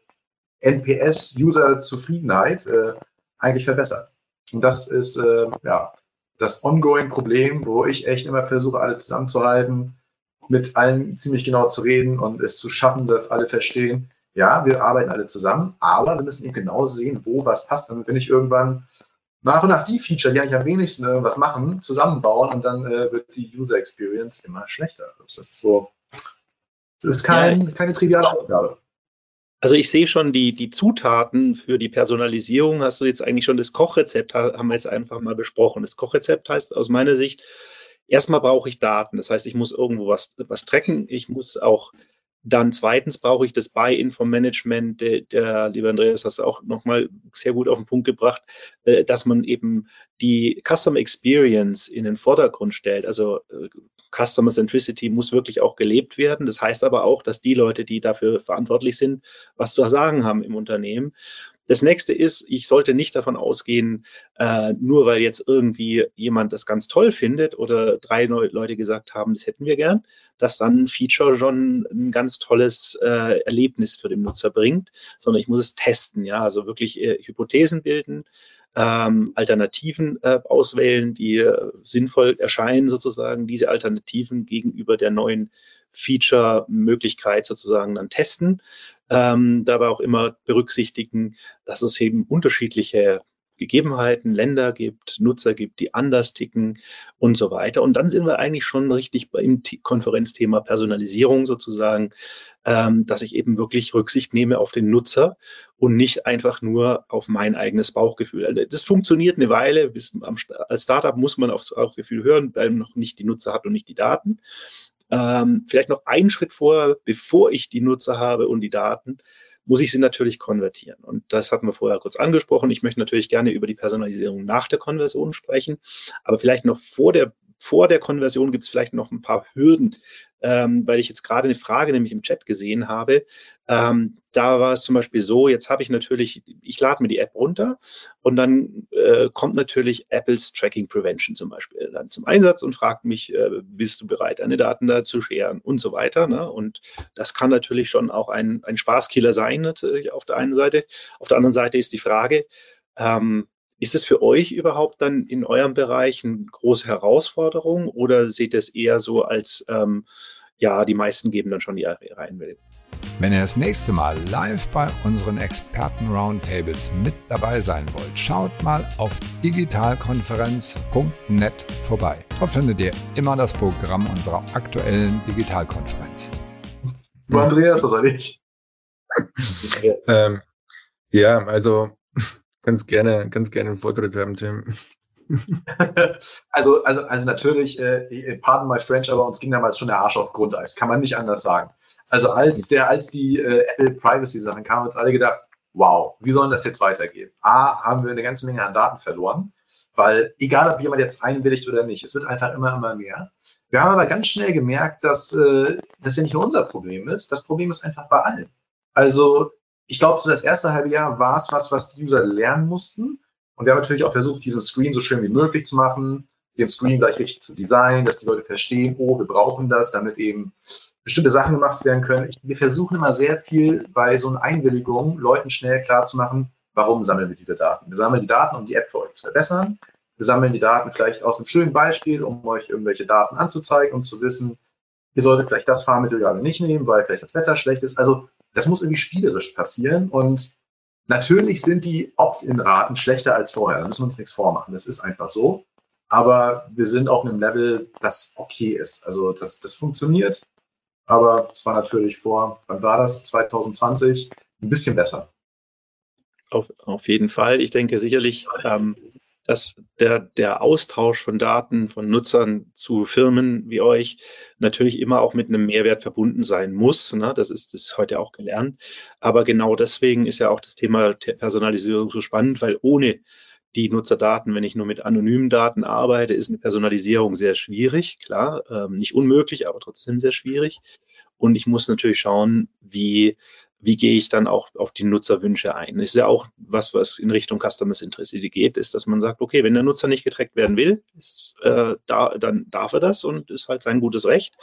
NPS, User-Zufriedenheit äh, eigentlich verbessert. Und das ist äh, ja das ongoing Problem, wo ich echt immer versuche, alle zusammenzuhalten, mit allen ziemlich genau zu reden und es zu schaffen, dass alle verstehen, ja, wir arbeiten alle zusammen, aber wir müssen eben genau sehen, wo was passt, damit wir nicht irgendwann nach und nach die Feature, die eigentlich am wenigsten irgendwas machen, zusammenbauen und dann äh, wird die User Experience immer schlechter. Das ist so, das ist kein, keine triviale Aufgabe. Also ich sehe schon die, die Zutaten für die Personalisierung. Hast du jetzt eigentlich schon das Kochrezept, haben wir jetzt einfach mal besprochen. Das Kochrezept heißt aus meiner Sicht, erstmal brauche ich Daten. Das heißt, ich muss irgendwo was, was tracken. Ich muss auch dann zweitens brauche ich das Buy-in-vom-Management. Der, der, lieber Andreas, hast du auch nochmal sehr gut auf den Punkt gebracht, äh, dass man eben die Customer Experience in den Vordergrund stellt. Also äh, Customer Centricity muss wirklich auch gelebt werden. Das heißt aber auch, dass die Leute, die dafür verantwortlich sind, was zu sagen haben im Unternehmen. Das nächste ist, ich sollte nicht davon ausgehen, äh, nur weil jetzt irgendwie jemand das ganz toll findet oder drei Leute gesagt haben, das hätten wir gern, dass dann ein Feature schon ein ganz tolles äh, Erlebnis für den Nutzer bringt, sondern ich muss es testen, ja, also wirklich äh, Hypothesen bilden, ähm, Alternativen äh, auswählen, die äh, sinnvoll erscheinen, sozusagen, diese Alternativen gegenüber der neuen Feature-Möglichkeit sozusagen dann testen. Ähm, dabei auch immer berücksichtigen, dass es eben unterschiedliche Gegebenheiten, Länder gibt, Nutzer gibt, die anders ticken und so weiter. Und dann sind wir eigentlich schon richtig im Konferenzthema Personalisierung sozusagen, ähm, dass ich eben wirklich Rücksicht nehme auf den Nutzer und nicht einfach nur auf mein eigenes Bauchgefühl. Also das funktioniert eine Weile. Am, als Startup muss man aufs Bauchgefühl hören, weil man noch nicht die Nutzer hat und nicht die Daten. Ähm, vielleicht noch einen Schritt vorher, bevor ich die Nutzer habe und die Daten, muss ich sie natürlich konvertieren. Und das hatten wir vorher kurz angesprochen. Ich möchte natürlich gerne über die Personalisierung nach der Konversion sprechen, aber vielleicht noch vor der vor der Konversion gibt es vielleicht noch ein paar Hürden, ähm, weil ich jetzt gerade eine Frage nämlich im Chat gesehen habe. Ähm, da war es zum Beispiel so, jetzt habe ich natürlich, ich lade mir die App runter und dann äh, kommt natürlich Apples Tracking Prevention zum Beispiel dann zum Einsatz und fragt mich, äh, bist du bereit, deine Daten da zu scheren und so weiter. Ne? Und das kann natürlich schon auch ein, ein Spaßkiller sein, natürlich auf der einen Seite. Auf der anderen Seite ist die Frage, ähm, ist es für euch überhaupt dann in eurem Bereich eine große Herausforderung oder seht ihr es eher so als, ähm, ja, die meisten geben dann schon die Reihenwelle? Wenn ihr das nächste Mal live bei unseren Experten-Roundtables mit dabei sein wollt, schaut mal auf digitalkonferenz.net vorbei. Dort findet ihr immer das Programm unserer aktuellen Digitalkonferenz. Du Andreas, was soll ich? ähm, ja, also Ganz gerne, ganz gerne einen Vortritt haben, Tim. (laughs) also, also, also natürlich, äh, pardon my French, aber uns ging damals schon der Arsch auf Grundeis. Kann man nicht anders sagen. Also als der, als die äh, Apple Privacy Sachen kamen, haben uns alle gedacht, wow, wie soll das jetzt weitergehen? A, haben wir eine ganze Menge an Daten verloren, weil egal, ob jemand jetzt einwilligt oder nicht, es wird einfach immer, immer mehr. Wir haben aber ganz schnell gemerkt, dass äh, das ja nicht nur unser Problem ist. Das Problem ist einfach bei allen. Also ich glaube, so das erste halbe Jahr war es was, was die User lernen mussten. Und wir haben natürlich auch versucht, diesen Screen so schön wie möglich zu machen, den Screen gleich richtig zu designen, dass die Leute verstehen, oh, wir brauchen das, damit eben bestimmte Sachen gemacht werden können. Ich, wir versuchen immer sehr viel bei so einer Einwilligung, Leuten schnell klar zu machen, warum sammeln wir diese Daten. Wir sammeln die Daten, um die App für euch zu verbessern. Wir sammeln die Daten vielleicht aus einem schönen Beispiel, um euch irgendwelche Daten anzuzeigen, um zu wissen, ihr solltet vielleicht das Fahrmittel gerade nicht nehmen, weil vielleicht das Wetter schlecht ist. Also das muss irgendwie spielerisch passieren und natürlich sind die Opt-in-Raten schlechter als vorher. Da müssen wir uns nichts vormachen. Das ist einfach so. Aber wir sind auf einem Level, das okay ist. Also das, das funktioniert. Aber es war natürlich vor, wann war das? 2020 ein bisschen besser. Auf, auf jeden Fall. Ich denke sicherlich, ähm, dass der, der Austausch von Daten von Nutzern zu Firmen wie euch natürlich immer auch mit einem Mehrwert verbunden sein muss. Ne? Das ist das heute auch gelernt. Aber genau deswegen ist ja auch das Thema Personalisierung so spannend, weil ohne die Nutzerdaten, wenn ich nur mit anonymen Daten arbeite, ist eine Personalisierung sehr schwierig. Klar, ähm, nicht unmöglich, aber trotzdem sehr schwierig. Und ich muss natürlich schauen, wie wie gehe ich dann auch auf die Nutzerwünsche ein? Ist ja auch was, was in Richtung Customer Centricity geht, ist, dass man sagt, okay, wenn der Nutzer nicht getrackt werden will, ist, äh, da, dann darf er das und ist halt sein gutes Recht.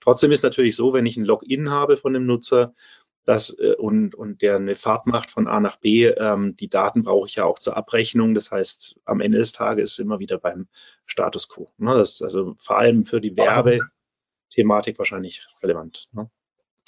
Trotzdem ist natürlich so, wenn ich ein Login habe von dem Nutzer, das, äh, und, und der eine Fahrt macht von A nach B, ähm, die Daten brauche ich ja auch zur Abrechnung. Das heißt, am Ende des Tages ist immer wieder beim Status quo. Ne? Das ist also vor allem für die Werbethematik wahrscheinlich relevant. Ne?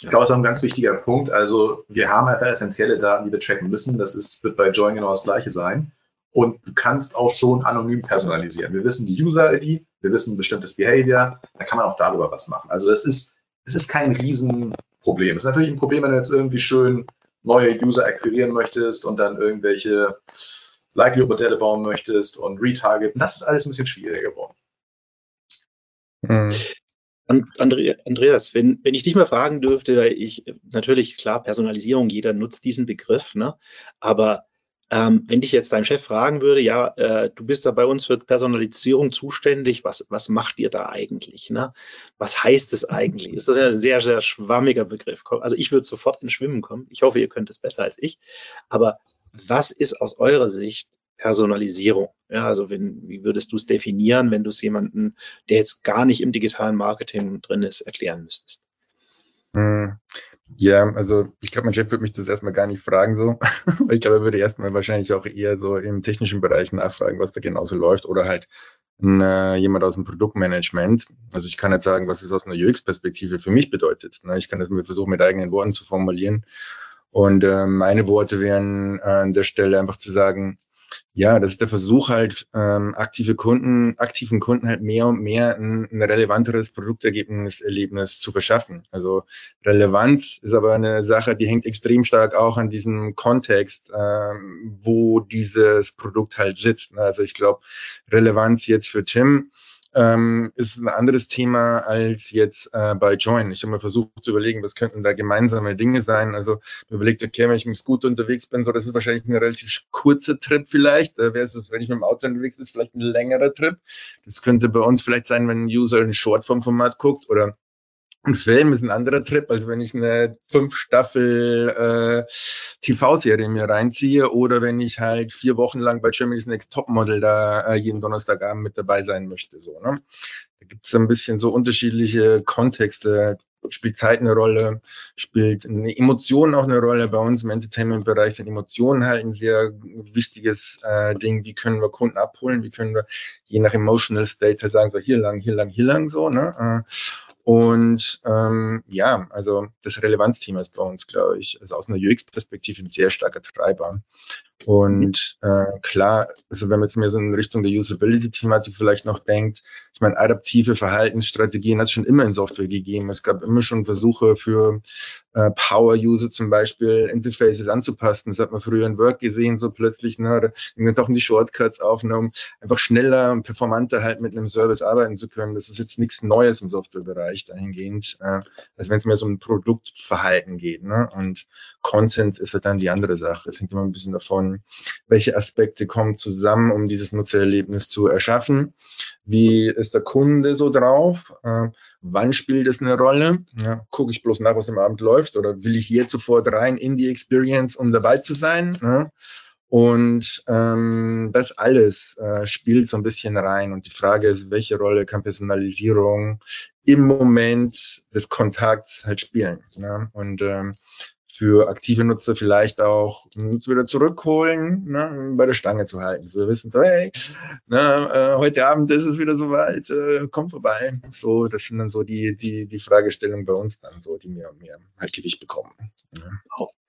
Ich glaube, das ist ein ganz wichtiger Punkt. Also wir haben einfach essentielle Daten, die wir tracken müssen. Das ist, wird bei Join genau das gleiche sein. Und du kannst auch schon anonym personalisieren. Wir wissen die User-ID, wir wissen ein bestimmtes Behavior, da kann man auch darüber was machen. Also das ist, das ist kein riesen Problem. Es ist natürlich ein Problem, wenn du jetzt irgendwie schön neue User akquirieren möchtest und dann irgendwelche Likelihood-Modelle bauen möchtest und retargeten. Das ist alles ein bisschen schwieriger geworden. Hm. Andreas, wenn, wenn ich dich mal fragen dürfte, ich natürlich klar Personalisierung, jeder nutzt diesen Begriff, ne? aber ähm, wenn dich jetzt dein Chef fragen würde, ja, äh, du bist da bei uns für Personalisierung zuständig, was, was macht ihr da eigentlich? Ne? Was heißt es eigentlich? Ist das ein sehr, sehr schwammiger Begriff? Also ich würde sofort ins Schwimmen kommen. Ich hoffe, ihr könnt es besser als ich. Aber was ist aus eurer Sicht Personalisierung? Ja, also wenn, wie würdest du es definieren, wenn du es jemanden, der jetzt gar nicht im digitalen Marketing drin ist, erklären müsstest? Hm. Ja, also ich glaube, mein Chef würde mich das erstmal gar nicht fragen so. (laughs) ich glaube, er würde erstmal wahrscheinlich auch eher so im technischen Bereich nachfragen, was da genauso läuft oder halt äh, jemand aus dem Produktmanagement. Also ich kann jetzt sagen, was es aus einer UX-Perspektive für mich bedeutet. Ne? Ich kann das mir versuchen, mit eigenen Worten zu formulieren. Und äh, meine Worte wären äh, an der Stelle einfach zu sagen, ja, das ist der Versuch halt, ähm, aktive Kunden, aktiven Kunden halt mehr und mehr ein, ein relevanteres Produktergebnis, Erlebnis zu verschaffen. Also Relevanz ist aber eine Sache, die hängt extrem stark auch an diesem Kontext, ähm, wo dieses Produkt halt sitzt. Also ich glaube, Relevanz jetzt für Tim ähm, ist ein anderes Thema als jetzt äh, bei Join. Ich habe mal versucht zu überlegen, was könnten da gemeinsame Dinge sein. Also überlegt, okay, wenn ich mit dem Scooter unterwegs bin, so das ist wahrscheinlich ein relativ kurzer Trip vielleicht. Äh, Wäre es, wenn ich mit dem Auto unterwegs bin, vielleicht ein längerer Trip. Das könnte bei uns vielleicht sein, wenn ein User ein Shortform-Format guckt oder ein Film ist ein anderer Trip, als wenn ich eine fünf Staffel äh, TV-Serie mir reinziehe oder wenn ich halt vier Wochen lang bei Germany's Next Topmodel da äh, jeden Donnerstagabend mit dabei sein möchte. So, ne? Da gibt es ein bisschen so unterschiedliche Kontexte. Spielt Zeit eine Rolle, spielt eine Emotion auch eine Rolle. Bei uns im Entertainment-Bereich sind Emotionen halt ein sehr wichtiges äh, Ding. Wie können wir Kunden abholen? Wie können wir je nach Emotional State halt sagen, so hier lang, hier lang, hier lang so. Ne? Äh, und ähm, ja, also das Relevanzthema ist bei uns, glaube ich, also aus einer UX-Perspektive ein sehr starker Treiber. Und äh, klar, also wenn man jetzt mehr so in Richtung der Usability-Thematik vielleicht noch denkt, ich meine, adaptive Verhaltensstrategien hat es schon immer in Software gegeben. Es gab immer schon Versuche für äh, Power-User zum Beispiel Interfaces anzupassen. Das hat man früher in Work gesehen, so plötzlich, ne, da tauchen die Shortcuts auf, ne, um einfach schneller und performanter halt mit einem Service arbeiten zu können. Das ist jetzt nichts Neues im Softwarebereich dahingehend, äh, als wenn es mehr so um Produktverhalten geht. Ne? Und Content ist halt dann die andere Sache. Das hängt immer ein bisschen davon, welche Aspekte kommen zusammen, um dieses Nutzererlebnis zu erschaffen. Wie ist der Kunde so drauf? Äh, wann spielt es eine Rolle? Ja, Gucke ich bloß nach, was am Abend läuft oder will ich jetzt sofort rein in die Experience, um dabei zu sein? Ja? Und ähm, das alles äh, spielt so ein bisschen rein. Und die Frage ist, welche Rolle kann Personalisierung im Moment des Kontakts halt spielen? Ne? Und ähm, für aktive Nutzer vielleicht auch uns wieder zurückholen, ne, bei der Stange zu halten. So, wir wissen so, hey, ne, äh, heute Abend ist es wieder soweit, äh, komm vorbei. So, das sind dann so die, die, die Fragestellungen bei uns dann so, die mehr und mehr halt Gewicht bekommen. Ne.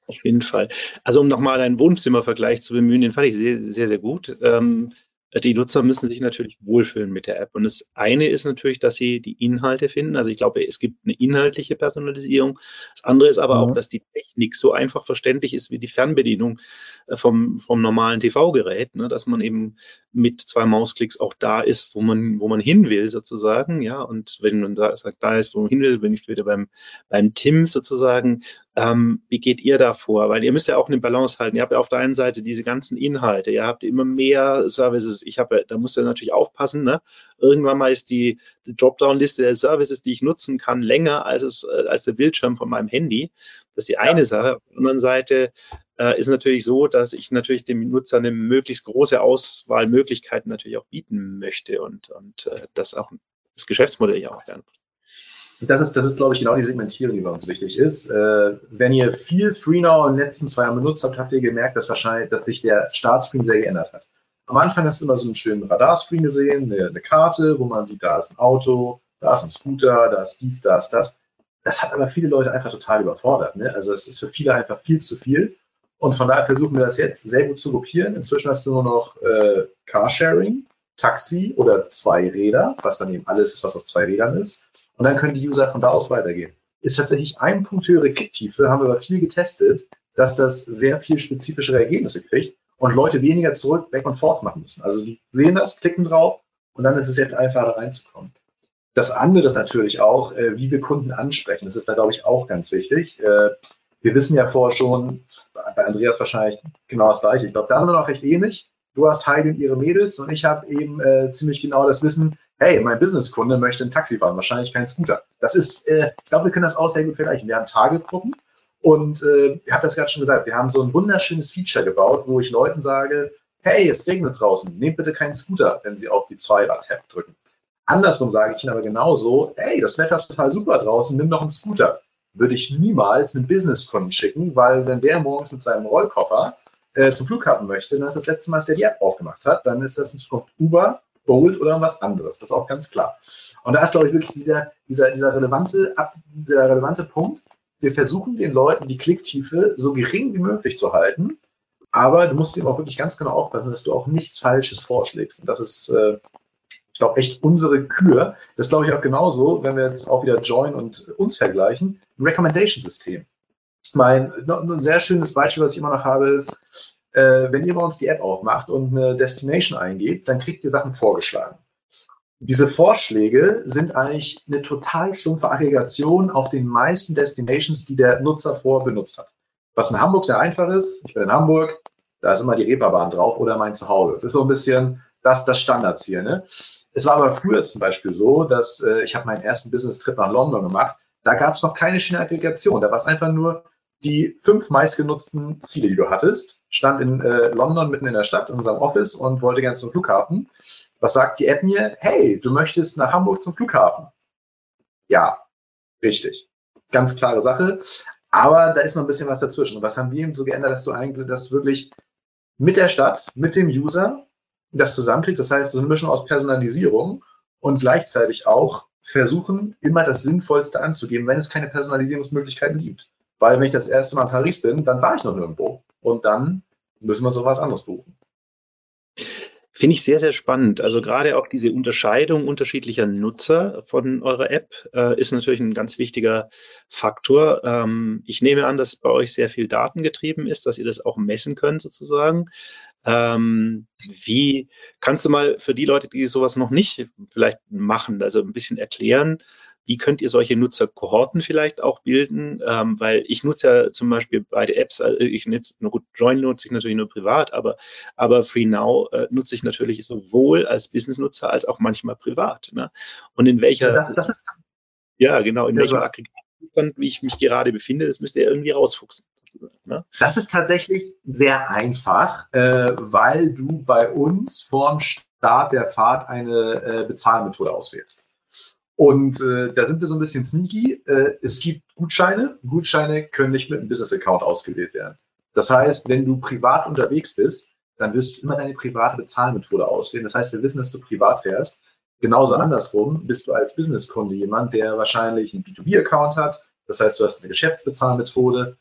Auf jeden Fall. Also um nochmal einen Wohnzimmervergleich zu bemühen, den fand ich sehr, sehr, sehr gut. Ähm, die Nutzer müssen sich natürlich wohlfühlen mit der App. Und das eine ist natürlich, dass sie die Inhalte finden. Also ich glaube, es gibt eine inhaltliche Personalisierung. Das andere ist aber mhm. auch, dass die Technik so einfach verständlich ist wie die Fernbedienung äh, vom, vom normalen TV-Gerät, ne? dass man eben mit zwei Mausklicks auch da ist, wo man, wo man hin will sozusagen. Ja, und wenn man da sagt, da ist, wo man hin will, bin ich wieder beim, beim Tim sozusagen. Ähm, wie geht ihr da vor? Weil ihr müsst ja auch eine Balance halten. Ihr habt ja auf der einen Seite diese ganzen Inhalte, ihr habt immer mehr Services. Ich habe, da muss ihr natürlich aufpassen. Ne? Irgendwann mal ist die, die Dropdown-Liste der Services, die ich nutzen kann, länger als es äh, als der Bildschirm von meinem Handy. Das ist die eine ja. Sache. Auf der anderen Seite äh, ist natürlich so, dass ich natürlich dem Nutzer eine möglichst große Auswahl Möglichkeiten natürlich auch bieten möchte und, und äh, das auch das Geschäftsmodell ja auch muss. Das ist, das ist, glaube ich, genau die Segmentierung, die bei uns wichtig ist. Äh, wenn ihr viel FreeNow in den letzten zwei Jahren benutzt habt, habt ihr gemerkt, dass wahrscheinlich, dass sich der Startscreen sehr geändert hat. Am Anfang hast du immer so einen schönen Radarscreen gesehen, eine, eine, Karte, wo man sieht, da ist ein Auto, da ist ein Scooter, da ist dies, da ist das. Das hat aber viele Leute einfach total überfordert. Ne? Also es ist für viele einfach viel zu viel. Und von daher versuchen wir das jetzt sehr gut zu gruppieren. Inzwischen hast du nur noch äh, Carsharing, Taxi oder zwei Räder, was dann eben alles ist, was auf zwei Rädern ist. Und dann können die User von da aus weitergehen. Ist tatsächlich ein Punkt höhere Klicktiefe, haben wir aber viel getestet, dass das sehr viel spezifischere Ergebnisse kriegt und Leute weniger zurück, back und forth machen müssen. Also die sehen das, klicken drauf und dann ist es jetzt einfacher reinzukommen. Das andere ist natürlich auch, äh, wie wir Kunden ansprechen. Das ist da, glaube ich, auch ganz wichtig. Äh, wir wissen ja vorher schon, bei Andreas wahrscheinlich genau das gleiche. Ich glaube, da sind wir noch recht ähnlich. Du hast Heidi und ihre Mädels und ich habe eben äh, ziemlich genau das Wissen, hey, mein Businesskunde möchte ein Taxi fahren, wahrscheinlich kein Scooter. Das ist, äh, ich glaube, wir können das auch sehr gut vergleichen. Wir haben Targetgruppen und äh, ich habe das gerade schon gesagt, wir haben so ein wunderschönes Feature gebaut, wo ich Leuten sage, hey, es regnet draußen, nehmt bitte keinen Scooter, wenn sie auf die Zweirad-Tab drücken. Andersrum sage ich ihnen aber genauso, hey, das Wetter ist total super draußen, nimm doch einen Scooter würde ich niemals einen Businesskunden schicken, weil wenn der morgens mit seinem Rollkoffer äh, zum Flughafen möchte, dann ist das letzte Mal, dass der die App aufgemacht hat, dann ist das in Zukunft Uber, Bolt oder was anderes. Das ist auch ganz klar. Und da ist, glaube ich, wirklich dieser, dieser, dieser, relevante, dieser relevante Punkt. Wir versuchen den Leuten die Klicktiefe so gering wie möglich zu halten, aber du musst eben auch wirklich ganz genau aufpassen, dass du auch nichts Falsches vorschlägst. Und das ist äh, ich glaube, echt unsere Kür. Das glaube ich auch genauso, wenn wir jetzt auch wieder Join und uns vergleichen, ein Recommendation-System. Mein ein sehr schönes Beispiel, was ich immer noch habe, ist, äh, wenn ihr bei uns die App aufmacht und eine Destination eingebt, dann kriegt ihr Sachen vorgeschlagen. Diese Vorschläge sind eigentlich eine total stumpfe Aggregation auf den meisten Destinations, die der Nutzer vorher benutzt hat. Was in Hamburg sehr einfach ist, ich bin in Hamburg, da ist immer die Reeperbahn drauf oder mein Zuhause. Es ist so ein bisschen das, das Standardziel. Ne? Es war aber früher zum Beispiel so, dass äh, ich habe meinen ersten Business-Trip nach London gemacht. Da gab es noch keine schöne Aggregation. Da war es einfach nur die fünf meistgenutzten Ziele, die du hattest. Stand in äh, London mitten in der Stadt in unserem Office und wollte gerne zum Flughafen. Was sagt die App mir? Hey, du möchtest nach Hamburg zum Flughafen. Ja, richtig. Ganz klare Sache. Aber da ist noch ein bisschen was dazwischen. Und was haben wir eben so geändert, dass du eigentlich, dass du wirklich mit der Stadt, mit dem User das zusammenkriegst. Das heißt, so eine Mischung aus Personalisierung und gleichzeitig auch versuchen, immer das Sinnvollste anzugeben, wenn es keine Personalisierungsmöglichkeiten gibt. Weil wenn ich das erste Mal in Paris bin, dann war ich noch nirgendwo. Und dann müssen wir uns was anderes berufen. Finde ich sehr, sehr spannend. Also gerade auch diese Unterscheidung unterschiedlicher Nutzer von eurer App äh, ist natürlich ein ganz wichtiger Faktor. Ähm, ich nehme an, dass bei euch sehr viel datengetrieben ist, dass ihr das auch messen könnt sozusagen. Ähm, wie kannst du mal für die Leute, die sowas noch nicht vielleicht machen, also ein bisschen erklären, wie könnt ihr solche Nutzerkohorten vielleicht auch bilden? Ähm, weil ich nutze ja zum Beispiel beide Apps, also ich nutze, gut, Join nutze ich natürlich nur privat, aber, aber FreeNow äh, nutze ich natürlich sowohl als Business-Nutzer als auch manchmal privat. Ne? Und in welcher, das, das ist, ja genau, in welchem Aggregatzustand, wie ich mich gerade befinde, das müsst ihr irgendwie rausfuchsen. Ne? Das ist tatsächlich sehr einfach, äh, weil du bei uns vorm Start der Fahrt eine äh, Bezahlmethode auswählst. Und äh, da sind wir so ein bisschen sneaky. Äh, es gibt Gutscheine. Gutscheine können nicht mit einem Business-Account ausgewählt werden. Das heißt, wenn du privat unterwegs bist, dann wirst du immer deine private Bezahlmethode auswählen. Das heißt, wir wissen, dass du privat fährst. Genauso andersrum bist du als Businesskunde jemand, der wahrscheinlich einen B2B-Account hat. Das heißt, du hast eine Geschäftsbezahlmethode.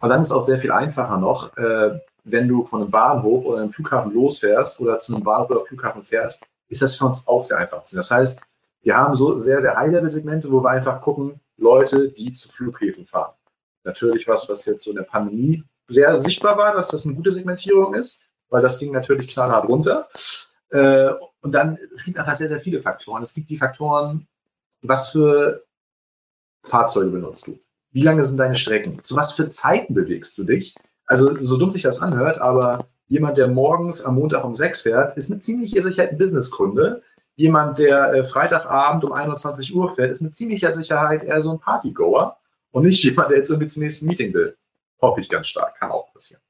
Und dann ist auch sehr viel einfacher noch, äh, wenn du von einem Bahnhof oder einem Flughafen losfährst oder zu einem Bahnhof oder Flughafen fährst, ist das für uns auch sehr einfach. Das heißt, wir haben so sehr, sehr High-Level-Segmente, wo wir einfach gucken, Leute, die zu Flughäfen fahren. Natürlich was, was jetzt so in der Pandemie sehr sichtbar war, dass das eine gute Segmentierung ist, weil das ging natürlich knallhart runter. Äh, und dann, es gibt einfach sehr, sehr viele Faktoren. Es gibt die Faktoren, was für Fahrzeuge benutzt du? Wie lange sind deine Strecken? Zu was für Zeiten bewegst du dich? Also, so dumm sich das anhört, aber jemand, der morgens am Montag um sechs fährt, ist mit ziemlicher Sicherheit ein Businesskunde. Jemand, der äh, Freitagabend um 21 Uhr fährt, ist mit ziemlicher Sicherheit eher so ein Partygoer und nicht (laughs) jemand, der jetzt irgendwie zum nächsten Meeting will. Hoffe ich ganz stark, kann auch passieren.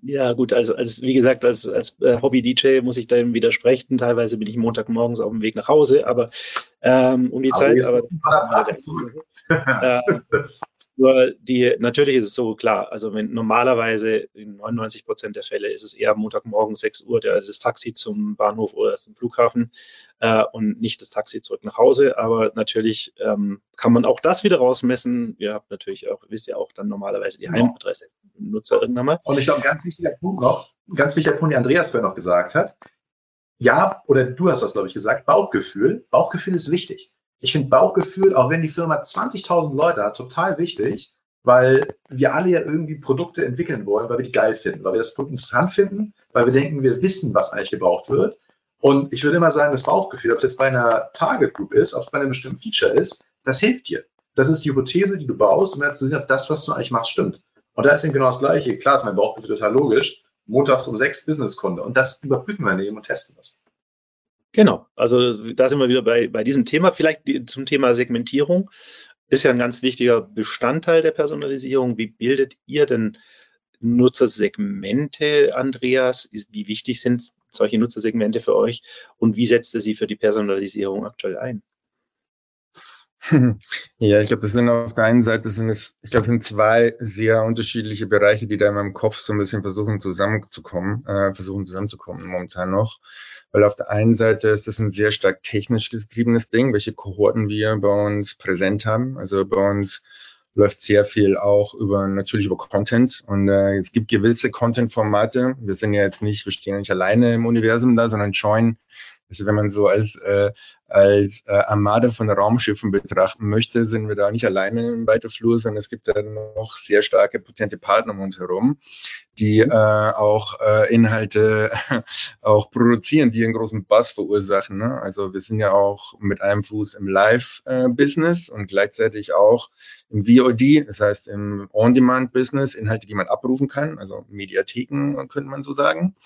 Ja, gut, also, also wie gesagt, als, als äh, Hobby-DJ muss ich dem widersprechen. Teilweise bin ich Montagmorgens auf dem Weg nach Hause, aber ähm, um die aber Zeit. Aber, (laughs) äh, nur die, natürlich ist es so klar, also wenn normalerweise in 99 Prozent der Fälle ist es eher Montagmorgen 6 Uhr der, das Taxi zum Bahnhof oder zum Flughafen äh, und nicht das Taxi zurück nach Hause. Aber natürlich ähm, kann man auch das wieder rausmessen. Ihr habt natürlich auch, wisst ja auch dann normalerweise die. Heimadresse im Nutzer irgendwann mal. Und ich glaube, ganz wichtiger Punkt noch, ganz wichtiger Punkt, den Andreas vorher noch gesagt hat. Ja, oder du hast das, glaube ich, gesagt, Bauchgefühl. Bauchgefühl ist wichtig. Ich finde Bauchgefühl, auch wenn die Firma 20.000 Leute hat, total wichtig, weil wir alle ja irgendwie Produkte entwickeln wollen, weil wir die geil finden, weil wir das Produkt interessant finden, weil wir denken, wir wissen, was eigentlich gebraucht wird. Und ich würde immer sagen, das Bauchgefühl, ob es jetzt bei einer Target Group ist, ob es bei einem bestimmten Feature ist, das hilft dir. Das ist die Hypothese, die du baust, um dann zu sehen, ob das, was du eigentlich machst, stimmt. Und da ist eben genau das Gleiche. Klar ist mein Bauchgefühl total logisch. Montags um sechs Businesskunde. Und das überprüfen wir eben und testen das. Genau, also da sind wir wieder bei, bei diesem Thema. Vielleicht zum Thema Segmentierung. Ist ja ein ganz wichtiger Bestandteil der Personalisierung. Wie bildet ihr denn Nutzersegmente, Andreas? Wie wichtig sind solche Nutzersegmente für euch und wie setzt ihr sie für die Personalisierung aktuell ein? (laughs) Ja, ich glaube, das sind auf der einen Seite sind es, ich glaube, sind zwei sehr unterschiedliche Bereiche, die da in meinem Kopf so ein bisschen versuchen zusammenzukommen, äh, versuchen zusammenzukommen momentan noch. Weil auf der einen Seite ist es ein sehr stark technisch getriebenes Ding, welche Kohorten wir bei uns präsent haben. Also bei uns läuft sehr viel auch über natürlich über Content und äh, es gibt gewisse Content-Formate. Wir sind ja jetzt nicht, wir stehen nicht alleine im Universum da, sondern join also wenn man so als, äh, als äh, Armada von Raumschiffen betrachten möchte, sind wir da nicht alleine im Weiterflur, sondern es gibt da noch sehr starke potente Partner um uns herum, die äh, auch äh, Inhalte (laughs) auch produzieren, die einen großen Bass verursachen. Ne? Also wir sind ja auch mit einem Fuß im Live-Business und gleichzeitig auch im VOD, das heißt im On-Demand-Business, Inhalte, die man abrufen kann, also Mediatheken, könnte man so sagen.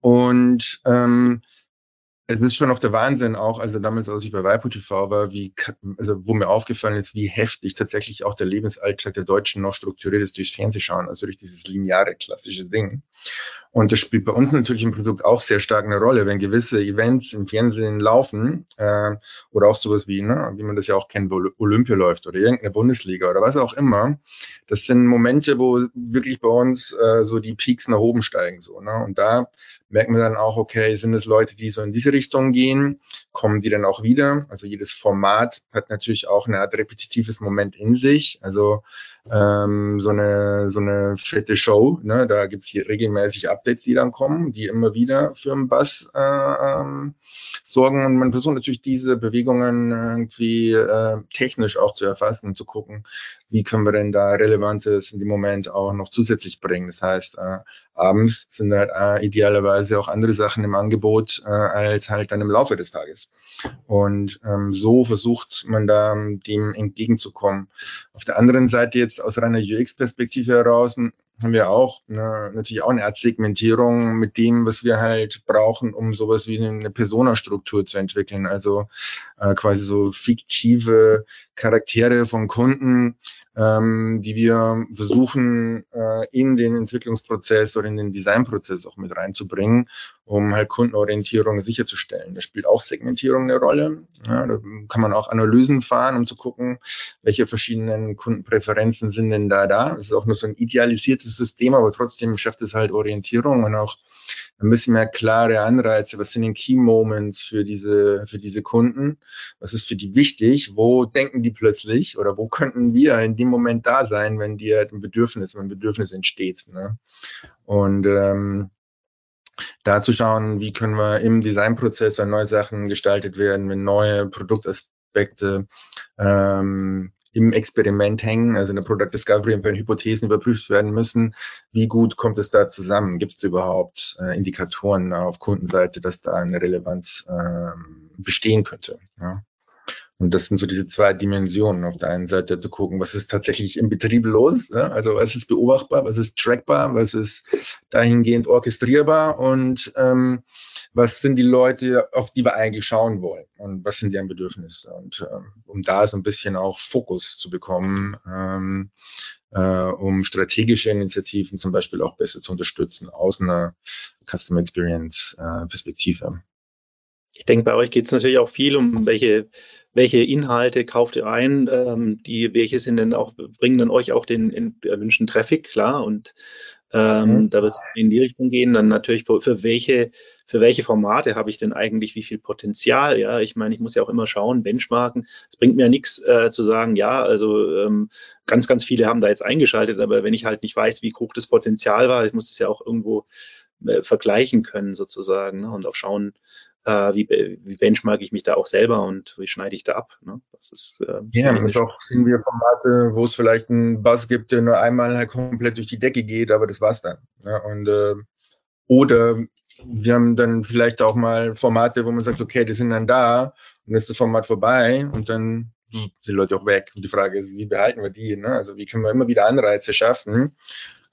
Und ähm, es ist schon noch der Wahnsinn auch, also damals, als ich bei Waipu TV war, wie, also wo mir aufgefallen ist, wie heftig tatsächlich auch der Lebensalltag der Deutschen noch strukturiert ist durchs Fernsehschauen, also durch dieses lineare klassische Ding. Und das spielt bei uns natürlich im Produkt auch sehr stark eine Rolle, wenn gewisse Events im Fernsehen laufen äh, oder auch sowas wie, ne, wie man das ja auch kennt, wo Olympia läuft oder irgendeine Bundesliga oder was auch immer. Das sind Momente, wo wirklich bei uns äh, so die Peaks nach oben steigen. so. Ne? Und da merkt man dann auch, okay, sind es Leute, die so in diese Richtung gehen, kommen die dann auch wieder? Also jedes Format hat natürlich auch eine Art repetitives Moment in sich. Also ähm, so eine so eine fette Show. Ne? Da gibt's hier regelmäßig Updates, die dann kommen, die immer wieder für einen Bass äh, ähm, sorgen. Und man versucht natürlich diese Bewegungen irgendwie äh, technisch auch zu erfassen und zu gucken, wie können wir denn da Relevantes in dem Moment auch noch zusätzlich bringen. Das heißt, äh, abends sind halt äh, idealerweise auch andere Sachen im Angebot äh, als halt dann im Laufe des Tages. Und ähm, so versucht man da dem entgegenzukommen. Auf der anderen Seite jetzt aus reiner UX-Perspektive heraus haben wir auch ne, natürlich auch eine Art Segmentierung mit dem, was wir halt brauchen, um sowas wie eine Persona-Struktur zu entwickeln. Also äh, quasi so fiktive Charaktere von Kunden, ähm, die wir versuchen äh, in den Entwicklungsprozess oder in den Designprozess auch mit reinzubringen, um halt Kundenorientierung sicherzustellen. Da spielt auch Segmentierung eine Rolle. Ja, da kann man auch Analysen fahren, um zu gucken, welche verschiedenen Kundenpräferenzen sind denn da da. Das ist auch nur so ein idealisiertes System, aber trotzdem schafft es halt Orientierung und auch ein bisschen mehr klare Anreize, was sind denn Key Moments für diese, für diese Kunden, was ist für die wichtig, wo denken die plötzlich oder wo könnten wir in dem Moment da sein, wenn dir halt ein Bedürfnis, wenn ein Bedürfnis entsteht. Ne? Und ähm, da zu schauen, wie können wir im Designprozess, wenn neue Sachen gestaltet werden, wenn neue Produktaspekte ähm, im Experiment hängen, also in der Product Discovery, wenn Hypothesen überprüft werden müssen, wie gut kommt es da zusammen? Gibt es überhaupt äh, Indikatoren auf Kundenseite, dass da eine Relevanz äh, bestehen könnte? Ja? Und das sind so diese zwei Dimensionen. Auf der einen Seite zu gucken, was ist tatsächlich im Betrieb los, ja? also was ist beobachtbar, was ist trackbar, was ist dahingehend orchestrierbar und ähm, was sind die Leute, auf die wir eigentlich schauen wollen und was sind deren Bedürfnisse. Und ähm, um da so ein bisschen auch Fokus zu bekommen, ähm, äh, um strategische Initiativen zum Beispiel auch besser zu unterstützen aus einer Customer Experience äh, Perspektive. Ich denke, bei euch geht es natürlich auch viel um welche welche Inhalte kauft ihr ein, ähm, die, welche sind denn auch, bringen dann euch auch den, erwünschten Traffic, klar, und ähm, mhm. da wird es in die Richtung gehen. Dann natürlich für, für welche, für welche Formate habe ich denn eigentlich wie viel Potenzial? Ja, ich meine, ich muss ja auch immer schauen, benchmarken. Es bringt mir ja nichts äh, zu sagen, ja, also ähm, ganz, ganz viele haben da jetzt eingeschaltet, aber wenn ich halt nicht weiß, wie hoch das Potenzial war, ich muss das ja auch irgendwo äh, vergleichen können sozusagen ne? und auch schauen, äh, wie, wie benchmark ich mich da auch selber und wie schneide ich da ab. Ne? Das ist äh, ja, und auch sehen wir Formate, wo es vielleicht einen Buzz gibt, der nur einmal halt komplett durch die Decke geht, aber das war's dann. Ne? Und äh, oder wir haben dann vielleicht auch mal Formate, wo man sagt, okay, die sind dann da und ist das Format vorbei und dann sind die Leute auch weg. Und die Frage ist, wie behalten wir die? Ne? Also wie können wir immer wieder Anreize schaffen,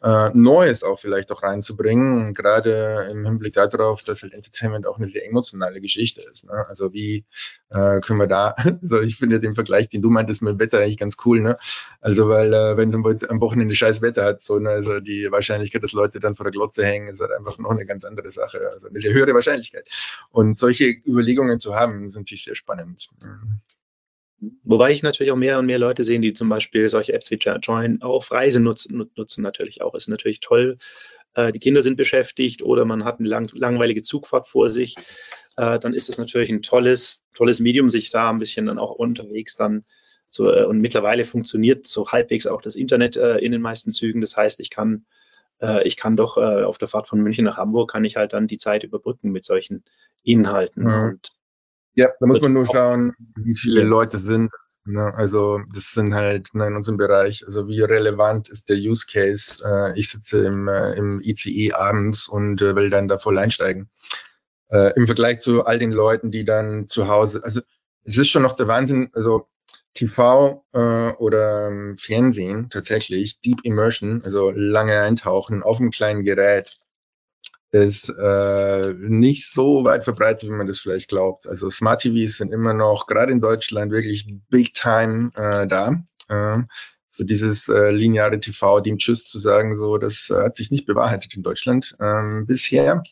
äh, Neues auch vielleicht auch reinzubringen. gerade im Hinblick darauf, dass halt Entertainment auch eine sehr emotionale Geschichte ist. Ne? Also wie äh, können wir da, (laughs) also ich finde den Vergleich, den du meintest mit Wetter eigentlich ganz cool, ne? Also weil äh, wenn du am Wochenende scheiß Wetter hat, so, ne, also die Wahrscheinlichkeit, dass Leute dann vor der Glotze hängen, ist halt einfach noch eine ganz andere Sache. Also eine sehr höhere Wahrscheinlichkeit. Und solche Überlegungen zu haben, sind natürlich sehr spannend. Mhm. Wobei ich natürlich auch mehr und mehr Leute sehe, die zum Beispiel solche Apps wie Join auch auf Reise nutzen, nutzen natürlich auch. Ist natürlich toll. Äh, die Kinder sind beschäftigt oder man hat eine lang, langweilige Zugfahrt vor sich. Äh, dann ist es natürlich ein tolles, tolles Medium, sich da ein bisschen dann auch unterwegs dann so, äh, und mittlerweile funktioniert so halbwegs auch das Internet in den meisten Zügen. Das heißt, ich kann, ich kann doch auf der Fahrt von München nach Hamburg kann ich halt dann die Zeit überbrücken mit solchen Inhalten. Mhm. Und ja, da muss man nur schauen, wie viele Leute sind. Ne? Also das sind halt ne, in unserem Bereich, also wie relevant ist der Use Case. Äh, ich sitze im, äh, im ICE abends und äh, will dann da voll einsteigen. Äh, Im Vergleich zu all den Leuten, die dann zu Hause, also es ist schon noch der Wahnsinn, also TV äh, oder ähm, Fernsehen tatsächlich, Deep Immersion, also lange eintauchen auf einem kleinen Gerät, ist äh, nicht so weit verbreitet, wie man das vielleicht glaubt. Also Smart TVs sind immer noch, gerade in Deutschland, wirklich big time äh, da. Äh, so dieses äh, lineare TV, dem Tschüss zu sagen, so das äh, hat sich nicht bewahrheitet in Deutschland ähm, bisher.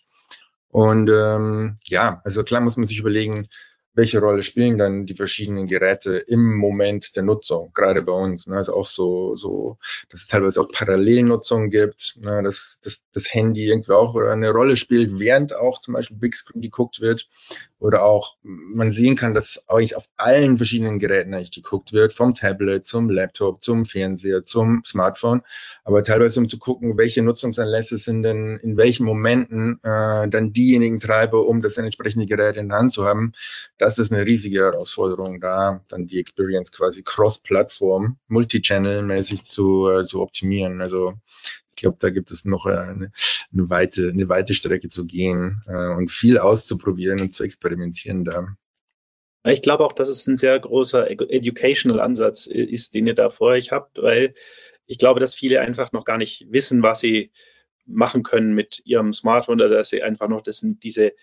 Und ähm, ja, also klar muss man sich überlegen, welche Rolle spielen dann die verschiedenen Geräte im Moment der Nutzung, gerade bei uns. Ne? Also auch so, so, dass es teilweise auch Parallelnutzung gibt, ne? dass, dass das Handy irgendwie auch eine Rolle spielt, während auch zum Beispiel Big Screen geguckt wird oder auch man sehen kann, dass eigentlich auf allen verschiedenen Geräten eigentlich geguckt wird, vom Tablet zum Laptop, zum Fernseher, zum Smartphone, aber teilweise um zu gucken, welche Nutzungsanlässe sind denn in welchen Momenten äh, dann diejenigen Treiber, um das entsprechende Gerät in der Hand zu haben. Das ist eine riesige Herausforderung, da dann die Experience quasi cross-Plattform, multi-channel-mäßig zu, äh, zu optimieren. Also ich glaube, da gibt es noch äh, eine, eine, weite, eine weite Strecke zu gehen äh, und viel auszuprobieren und zu experimentieren da. Ich glaube auch, dass es ein sehr großer educational Ansatz ist, den ihr da vor euch habt, weil ich glaube, dass viele einfach noch gar nicht wissen, was sie machen können mit ihrem Smartphone oder dass sie einfach noch das, diese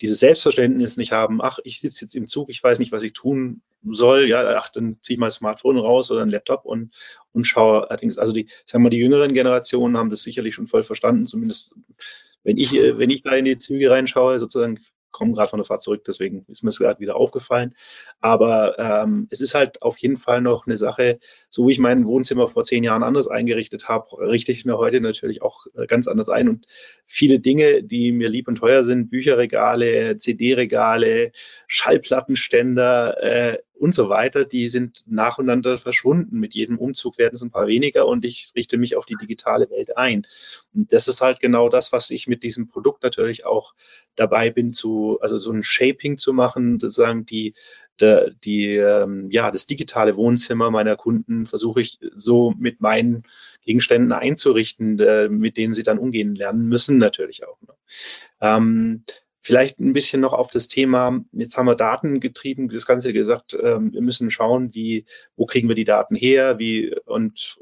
dieses Selbstverständnis nicht haben, ach, ich sitze jetzt im Zug, ich weiß nicht, was ich tun soll, ja, ach, dann ziehe ich mal das Smartphone raus oder ein Laptop und, und schaue allerdings, also die, sagen wir mal, die jüngeren Generationen haben das sicherlich schon voll verstanden, zumindest wenn ich, wenn ich da in die Züge reinschaue, sozusagen komme gerade von der Fahrt zurück, deswegen ist mir es gerade wieder aufgefallen. Aber ähm, es ist halt auf jeden Fall noch eine Sache, so wie ich mein Wohnzimmer vor zehn Jahren anders eingerichtet habe, richte ich mir heute natürlich auch äh, ganz anders ein. Und viele Dinge, die mir lieb und teuer sind, Bücherregale, CD-Regale, Schallplattenständer, äh, und so weiter, die sind nacheinander verschwunden. Mit jedem Umzug werden es ein paar weniger und ich richte mich auf die digitale Welt ein. Und das ist halt genau das, was ich mit diesem Produkt natürlich auch dabei bin, zu, also so ein Shaping zu machen, sozusagen die, die, die ähm, ja, das digitale Wohnzimmer meiner Kunden versuche ich so mit meinen Gegenständen einzurichten, äh, mit denen sie dann umgehen lernen müssen, natürlich auch. Ne? Ähm, Vielleicht ein bisschen noch auf das Thema, jetzt haben wir Daten getrieben, das Ganze gesagt, ähm, wir müssen schauen, wie, wo kriegen wir die Daten her, wie, und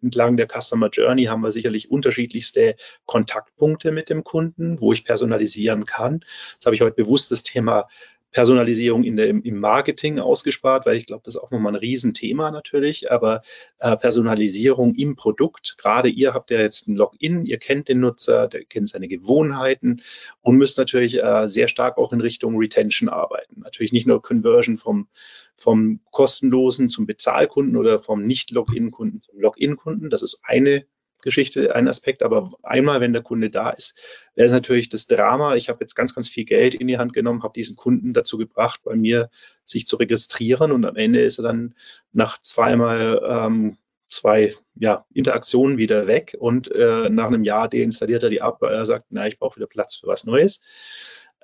entlang der Customer Journey haben wir sicherlich unterschiedlichste Kontaktpunkte mit dem Kunden, wo ich personalisieren kann. Jetzt habe ich heute bewusst das Thema Personalisierung in der, im Marketing ausgespart, weil ich glaube, das ist auch nochmal ein Riesenthema natürlich. Aber äh, Personalisierung im Produkt, gerade ihr habt ja jetzt ein Login, ihr kennt den Nutzer, der kennt seine Gewohnheiten und müsst natürlich äh, sehr stark auch in Richtung Retention arbeiten. Natürlich nicht nur Conversion vom, vom kostenlosen zum Bezahlkunden oder vom Nicht-Login-Kunden zum Login-Kunden. Das ist eine Geschichte ein Aspekt, aber einmal, wenn der Kunde da ist, wäre natürlich das Drama. Ich habe jetzt ganz, ganz viel Geld in die Hand genommen, habe diesen Kunden dazu gebracht, bei mir sich zu registrieren und am Ende ist er dann nach zweimal ähm, zwei ja, Interaktionen wieder weg und äh, nach einem Jahr deinstalliert er die ab, weil er sagt, na, ich brauche wieder Platz für was Neues.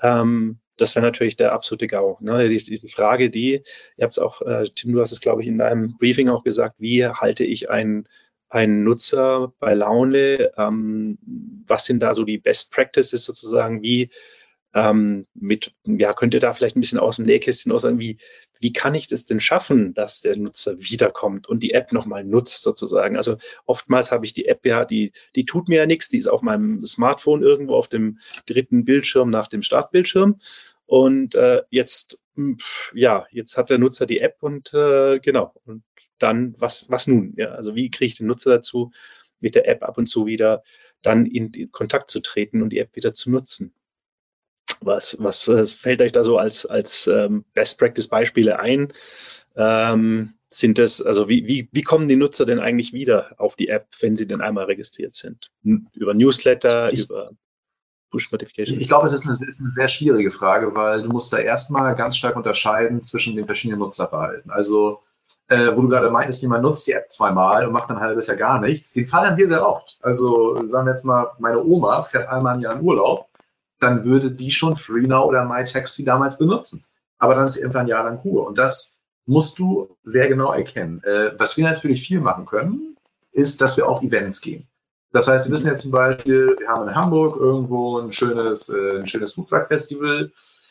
Ähm, das wäre natürlich der absolute GAU. Ne? Die, die, Frage, die, ihr habt es auch, äh, Tim, du hast es, glaube ich, in deinem Briefing auch gesagt, wie halte ich einen ein Nutzer bei Laune? Ähm, was sind da so die Best Practices sozusagen? Wie ähm, mit, ja, könnt ihr da vielleicht ein bisschen aus dem Nähkästchen aus sagen, wie, wie kann ich das denn schaffen, dass der Nutzer wiederkommt und die App nochmal nutzt sozusagen? Also oftmals habe ich die App ja, die, die tut mir ja nichts, die ist auf meinem Smartphone irgendwo auf dem dritten Bildschirm nach dem Startbildschirm. Und äh, jetzt, ja, jetzt hat der Nutzer die App und äh, genau, und dann was, was nun? Ja, also wie kriege ich den Nutzer dazu, mit der App ab und zu wieder dann in, in Kontakt zu treten und die App wieder zu nutzen? Was, was, was fällt euch da so als, als ähm, Best Practice Beispiele ein? Ähm, sind das, also wie, wie, wie kommen die Nutzer denn eigentlich wieder auf die App, wenn sie denn einmal registriert sind? Über Newsletter, ich, über Push Notifications? Ich glaube, es ist eine, ist eine sehr schwierige Frage, weil du musst da erstmal ganz stark unterscheiden zwischen den verschiedenen Nutzerverhalten. Also äh, wo du gerade meintest, jemand nutzt die App zweimal und macht dann halbes Jahr gar nichts. Den Fall haben wir sehr oft. Also sagen wir jetzt mal, meine Oma fährt einmal im Jahr in Urlaub, dann würde die schon FreeNow oder MyTaxi damals benutzen. Aber dann ist sie einfach ein Jahr lang Ruhe. Und das musst du sehr genau erkennen. Äh, was wir natürlich viel machen können, ist, dass wir auf Events gehen. Das heißt, wir wissen jetzt zum Beispiel, wir haben in Hamburg irgendwo ein schönes, äh, ein schönes Foodtruck-Festival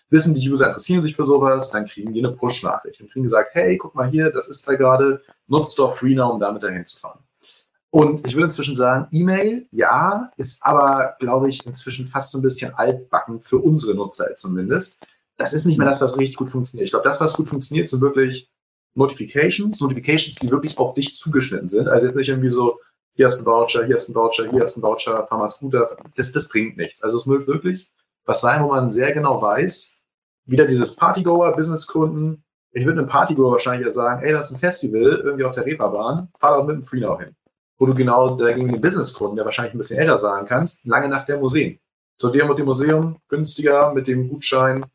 wissen, die User interessieren sich für sowas, dann kriegen die eine Push-Nachricht und kriegen gesagt, hey, guck mal hier, das ist da gerade, nutzt doch FreeNow, um damit dahin zu fahren. Und ich würde inzwischen sagen, E-Mail, ja, ist aber, glaube ich, inzwischen fast so ein bisschen altbacken für unsere Nutzer zumindest. Das ist nicht mehr das, was richtig gut funktioniert. Ich glaube, das, was gut funktioniert, sind wirklich Notifications, Notifications, die wirklich auf dich zugeschnitten sind. Also jetzt nicht irgendwie so, hier hast du Voucher, hier hast du Voucher, hier hast du Voucher, fahr mal Scooter. Das, das bringt nichts. Also es muss wirklich was sein, wo man sehr genau weiß, wieder dieses Partygoer, Businesskunden. Ich würde einem Partygoer wahrscheinlich jetzt sagen, ey, das ist ein Festival, irgendwie auf der Reeperbahn, fahr doch mit dem Freenow hin. Wo du genau dagegen den Businesskunden, der wahrscheinlich ein bisschen älter sagen kannst, lange nach der Museen. Zu dir mit dem Museum, günstiger, mit dem Gutschein,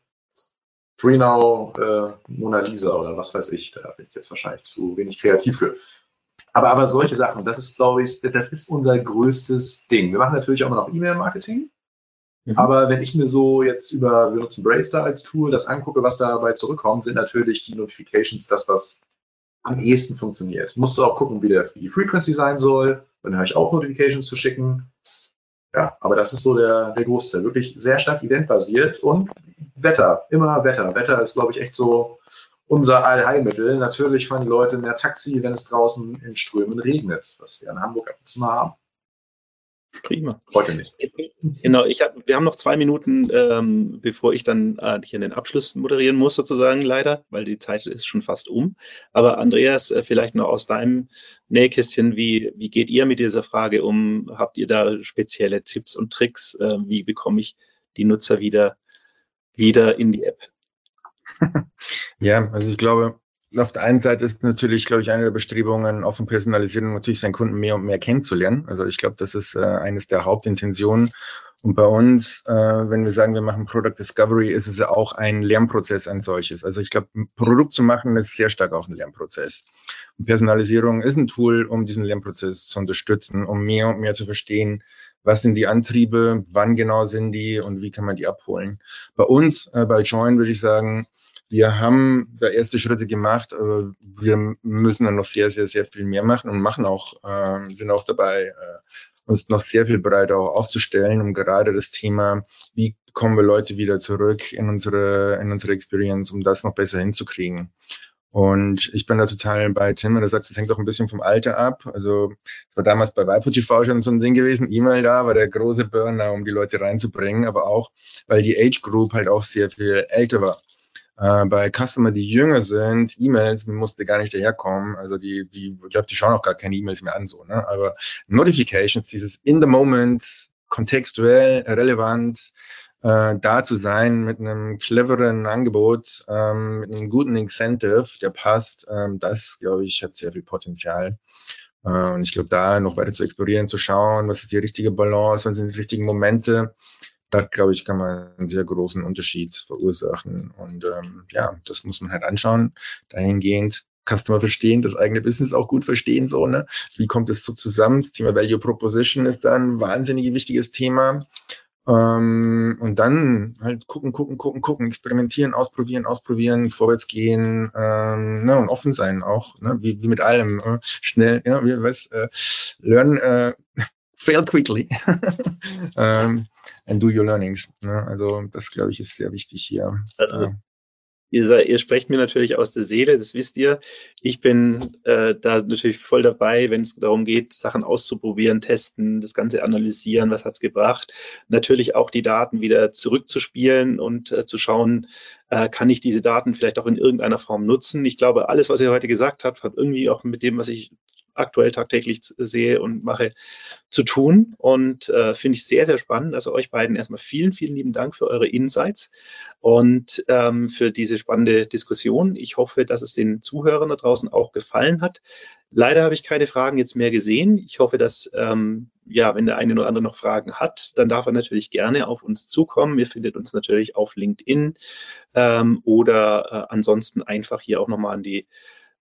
Freenow, äh, Mona Lisa oder was weiß ich, da bin ich jetzt wahrscheinlich zu wenig kreativ für. Aber, aber solche Sachen, das ist, glaube ich, das ist unser größtes Ding. Wir machen natürlich auch immer noch E-Mail-Marketing. Mhm. Aber wenn ich mir so jetzt über, wir nutzen Bracer als Tool, das angucke, was dabei zurückkommt, sind natürlich die Notifications das, was am ehesten funktioniert. Musst du auch gucken, wie, der, wie die Frequency sein soll. Dann höre ich auch Notifications zu schicken. Ja, aber das ist so der, der Großteil. Wirklich sehr stark eventbasiert und Wetter, immer Wetter. Wetter ist, glaube ich, echt so unser Allheilmittel. Natürlich fahren die Leute mehr Taxi, wenn es draußen in Strömen regnet, was wir in Hamburg ab und zu mal haben. Prima. Heute nicht. Genau, ich hab, wir haben noch zwei Minuten, ähm, bevor ich dann äh, hier den Abschluss moderieren muss, sozusagen leider, weil die Zeit ist schon fast um. Aber Andreas, äh, vielleicht noch aus deinem Nähkästchen, wie, wie geht ihr mit dieser Frage um? Habt ihr da spezielle Tipps und Tricks? Äh, wie bekomme ich die Nutzer wieder wieder in die App? (laughs) ja, also ich glaube, auf der einen Seite ist natürlich, glaube ich, eine der Bestrebungen, auch von Personalisierung natürlich seinen Kunden mehr und mehr kennenzulernen. Also ich glaube, das ist äh, eines der Hauptintentionen. Und bei uns, äh, wenn wir sagen, wir machen Product Discovery, ist es ja auch ein Lernprozess ein solches. Also ich glaube, ein Produkt zu machen ist sehr stark auch ein Lernprozess. Und Personalisierung ist ein Tool, um diesen Lernprozess zu unterstützen, um mehr und mehr zu verstehen, was sind die Antriebe, wann genau sind die und wie kann man die abholen. Bei uns, äh, bei Join, würde ich sagen, wir haben da erste Schritte gemacht, aber wir müssen dann noch sehr, sehr, sehr viel mehr machen und machen auch, äh, sind auch dabei, äh, uns noch sehr viel breiter auch aufzustellen, um gerade das Thema, wie kommen wir Leute wieder zurück in unsere, in unsere Experience, um das noch besser hinzukriegen. Und ich bin da total bei Tim, der sagt, es hängt auch ein bisschen vom Alter ab. Also es war damals bei Vipo TV schon so ein Ding gewesen, E-Mail da war der große Burner, um die Leute reinzubringen, aber auch, weil die Age Group halt auch sehr viel älter war. Äh, bei Customer, die jünger sind, E-Mails musste gar nicht daherkommen. Also die, die, ich glaube, die schauen auch gar keine E-Mails mehr an, so, ne? Aber Notifications, dieses in the moment, kontextuell, relevant, äh, da zu sein mit einem cleveren Angebot, ähm, mit einem guten Incentive, der passt, ähm, das, glaube ich, hat sehr viel Potenzial. Äh, und ich glaube, da noch weiter zu explorieren, zu schauen, was ist die richtige Balance, was sind die richtigen Momente, da glaube ich, kann man einen sehr großen Unterschied verursachen. Und ähm, ja, das muss man halt anschauen. Dahingehend Customer verstehen, das eigene Business auch gut verstehen, so, ne? Wie kommt es so zusammen? Das Thema Value Proposition ist dann ein wahnsinnig wichtiges Thema. Ähm, und dann halt gucken, gucken, gucken, gucken, experimentieren, ausprobieren, ausprobieren, vorwärts gehen ähm, ne, und offen sein auch, ne, wie, wie mit allem. Äh, schnell, ja, wie was, äh, learn, äh, fail quickly um, (laughs) and do your learnings. Ne? Also das, glaube ich, ist sehr wichtig hier. Also, Ihr, ihr, sprecht mir natürlich aus der Seele, das wisst ihr. Ich bin äh, da natürlich voll dabei, wenn es darum geht, Sachen auszuprobieren, testen, das Ganze analysieren, was hat's gebracht. Natürlich auch die Daten wieder zurückzuspielen und äh, zu schauen, äh, kann ich diese Daten vielleicht auch in irgendeiner Form nutzen. Ich glaube, alles, was ihr heute gesagt habt, hat irgendwie auch mit dem, was ich aktuell tagtäglich sehe und mache, zu tun. Und äh, finde ich sehr, sehr spannend. Also euch beiden erstmal vielen, vielen lieben Dank für eure Insights und ähm, für diese spannende Diskussion. Ich hoffe, dass es den Zuhörern da draußen auch gefallen hat. Leider habe ich keine Fragen jetzt mehr gesehen. Ich hoffe, dass, ähm, ja, wenn der eine oder andere noch Fragen hat, dann darf er natürlich gerne auf uns zukommen. Ihr findet uns natürlich auf LinkedIn ähm, oder äh, ansonsten einfach hier auch nochmal an die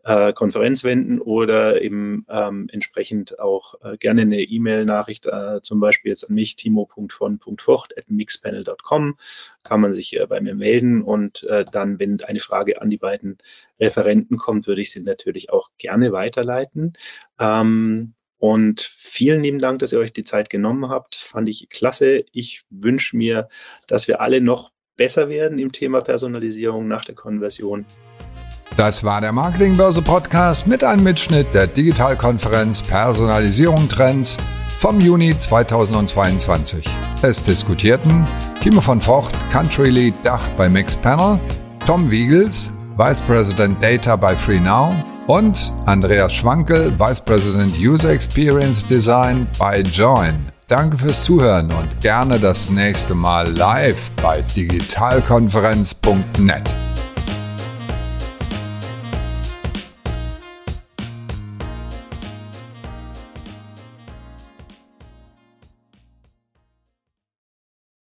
äh, Konferenz wenden oder eben ähm, entsprechend auch äh, gerne eine E-Mail-Nachricht, äh, zum Beispiel jetzt an mich, timo.von.vocht.mixpanel.com, kann man sich äh, bei mir melden und äh, dann, wenn eine Frage an die beiden Referenten kommt, würde ich sie natürlich auch gerne weiterleiten. Ähm, und vielen lieben Dank, dass ihr euch die Zeit genommen habt. Fand ich klasse. Ich wünsche mir, dass wir alle noch besser werden im Thema Personalisierung nach der Konversion. Das war der Marketingbörse Podcast mit einem Mitschnitt der Digitalkonferenz Personalisierung Trends vom Juni 2022. Es diskutierten Timo von Vocht, Country Lead Dach bei Mixpanel, Tom Wiegels, Vice President Data bei FreeNow und Andreas Schwankel, Vice President User Experience Design bei Join. Danke fürs Zuhören und gerne das nächste Mal live bei digitalkonferenz.net.